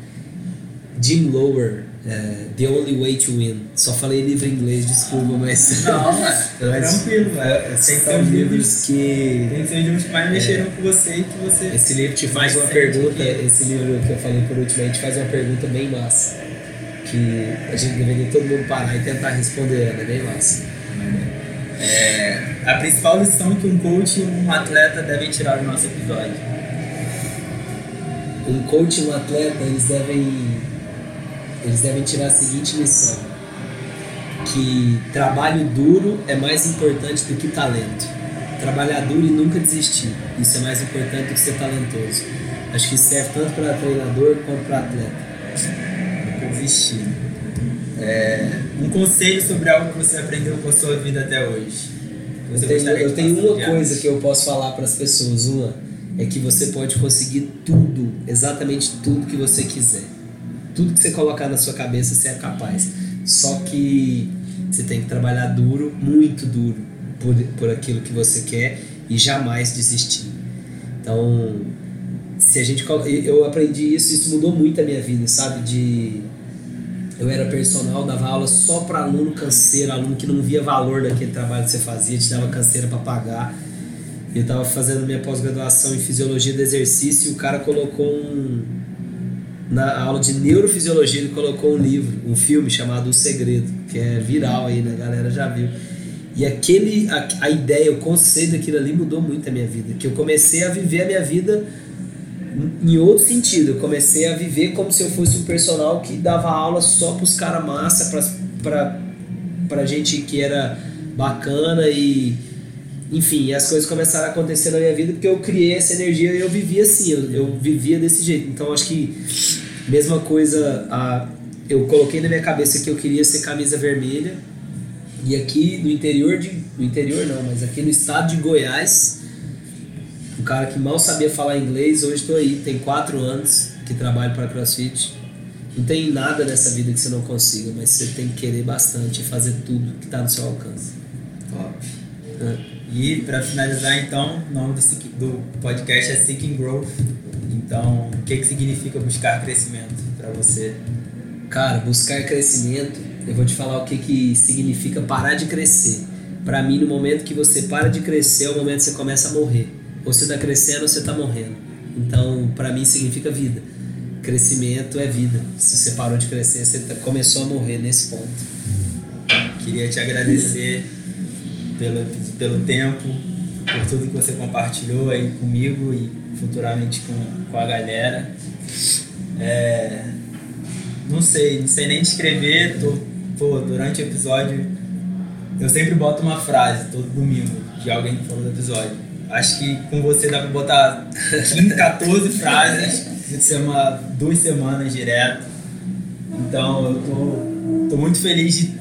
B: Jim Lower, é, The Only Way to Win. Só falei livro em inglês, desculpa, mas.
A: Não, é tranquilo. É, ser os livros que. Tem que ser os livros que mais mexeram com você e que você.
B: Esse livro te faz uma pergunta, que... esse livro que eu falei por último, a gente faz uma pergunta bem massa. Que a gente deveria todo mundo parar e tentar responder ela, é bem massa.
A: É, a principal lição que um coach e um atleta devem tirar do nosso episódio.
B: Um coach e um atleta, eles devem, eles devem tirar a seguinte lição. que trabalho duro é mais importante do que talento. Trabalhar duro e nunca desistir. Isso é mais importante do que ser talentoso. Acho que serve tanto para treinador quanto para atleta.
A: Nunca desistir. É, um conselho sobre algo que você aprendeu com a sua vida até hoje.
B: Eu tenho, eu tenho uma coisa que eu posso falar para as pessoas. Uma é que você pode conseguir tudo, exatamente tudo que você quiser. Tudo que você colocar na sua cabeça, você é capaz. Só que você tem que trabalhar duro, muito duro, por, por aquilo que você quer e jamais desistir. Então, se a gente eu aprendi isso, isso mudou muito a minha vida, sabe? De eu era personal, dava aula só para aluno canseiro, aluno que não via valor daquele trabalho que você fazia, te dava canseira para pagar. Eu estava fazendo minha pós-graduação em fisiologia do exercício e o cara colocou um na aula de neurofisiologia ele colocou um livro, um filme chamado O Segredo, que é viral aí, né? A galera já viu. E aquele, a, a ideia, o conceito daquilo ali mudou muito a minha vida. Que eu comecei a viver a minha vida em outro sentido. Eu comecei a viver como se eu fosse um personal que dava aula só para os caras massa, para pra gente que era bacana e. Enfim, as coisas começaram a acontecer na minha vida porque eu criei essa energia e eu vivia assim, eu, eu vivia desse jeito. Então acho que, mesma coisa, a, eu coloquei na minha cabeça que eu queria ser camisa vermelha. E aqui no interior de. No interior não, mas aqui no estado de Goiás um cara que mal sabia falar inglês, hoje estou aí, tem quatro anos que trabalho para CrossFit. Não tem nada nessa vida que você não consiga, mas você tem que querer bastante e fazer tudo que está no seu alcance.
A: Top. É. E para finalizar, então, o nome do, do podcast é Seeking Growth. Então, o que, que significa buscar crescimento para você?
B: Cara, buscar crescimento, eu vou te falar o que, que significa parar de crescer. Para mim, no momento que você para de crescer, é o momento que você começa a morrer. Você está crescendo ou você está morrendo. Então, para mim, significa vida. Crescimento é vida. Se você parou de crescer, você tá, começou a morrer nesse ponto.
A: Queria te agradecer pelo, pelo tempo, por tudo que você compartilhou aí comigo e futuramente com, com a galera. É, não sei, não sei nem descrever. Tô, pô, durante o episódio, eu sempre boto uma frase todo domingo de alguém que falou do episódio. Acho que com você dá pra botar 15, 14 frases de semana, duas semanas direto. Então eu tô, tô muito feliz de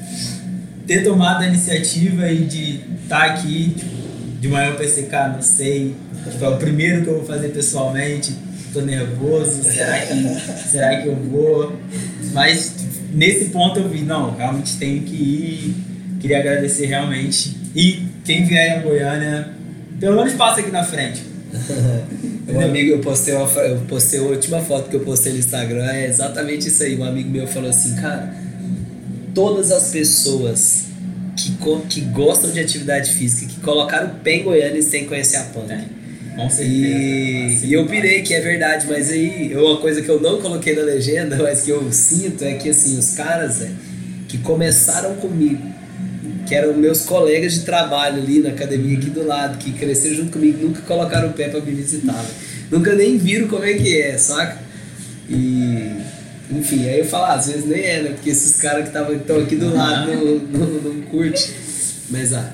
A: ter tomado a iniciativa e de estar tá aqui. Tipo, de manhã eu cara, não sei. Tipo, é o primeiro que eu vou fazer pessoalmente. Tô nervoso. Será que, será que eu vou? Mas tipo, nesse ponto eu vi, não, realmente tenho que ir. Queria agradecer realmente. E quem vier a Goiânia, pelo menos passa aqui na frente.
B: um amigo, eu postei, uma, eu postei a última foto que eu postei no Instagram, é exatamente isso aí. Um amigo meu falou assim, cara, todas as pessoas que, que gostam de atividade física, que colocaram o pé em Goiânia sem conhecer a PAN. É, com certeza. E, e eu pirei que é verdade, mas aí uma coisa que eu não coloquei na legenda, mas que eu sinto é que assim, os caras é, que começaram comigo que eram meus colegas de trabalho ali na academia aqui do lado, que cresceram junto comigo, nunca colocaram o pé para me visitar. Né? Nunca nem viram como é que é, saca? E enfim, aí eu falo, ah, às vezes nem é, né? Porque esses caras que estão aqui do lado não, não, não curte. Mas ah,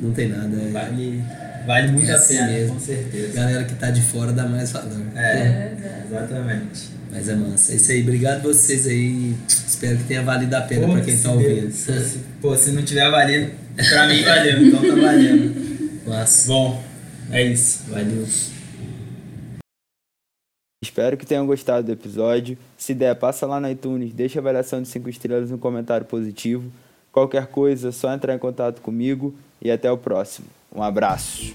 B: não tem nada. É,
A: vale, vale muito é assim a pena, mesmo. com certeza.
B: Galera que tá de fora dá mais valor.
A: É, é exatamente.
B: Mas é massa. É isso aí. Obrigado vocês aí. Espero que tenha valido a pena para quem tá ouvindo. Se,
A: pô, se não tiver valido, pra mim valeu. Então tá valendo.
B: Massa.
A: Bom, é isso. Valeu.
D: Espero que tenham gostado do episódio. Se der, passa lá na iTunes, deixa a avaliação de 5 estrelas no comentário positivo. Qualquer coisa, é só entrar em contato comigo e até o próximo. Um abraço.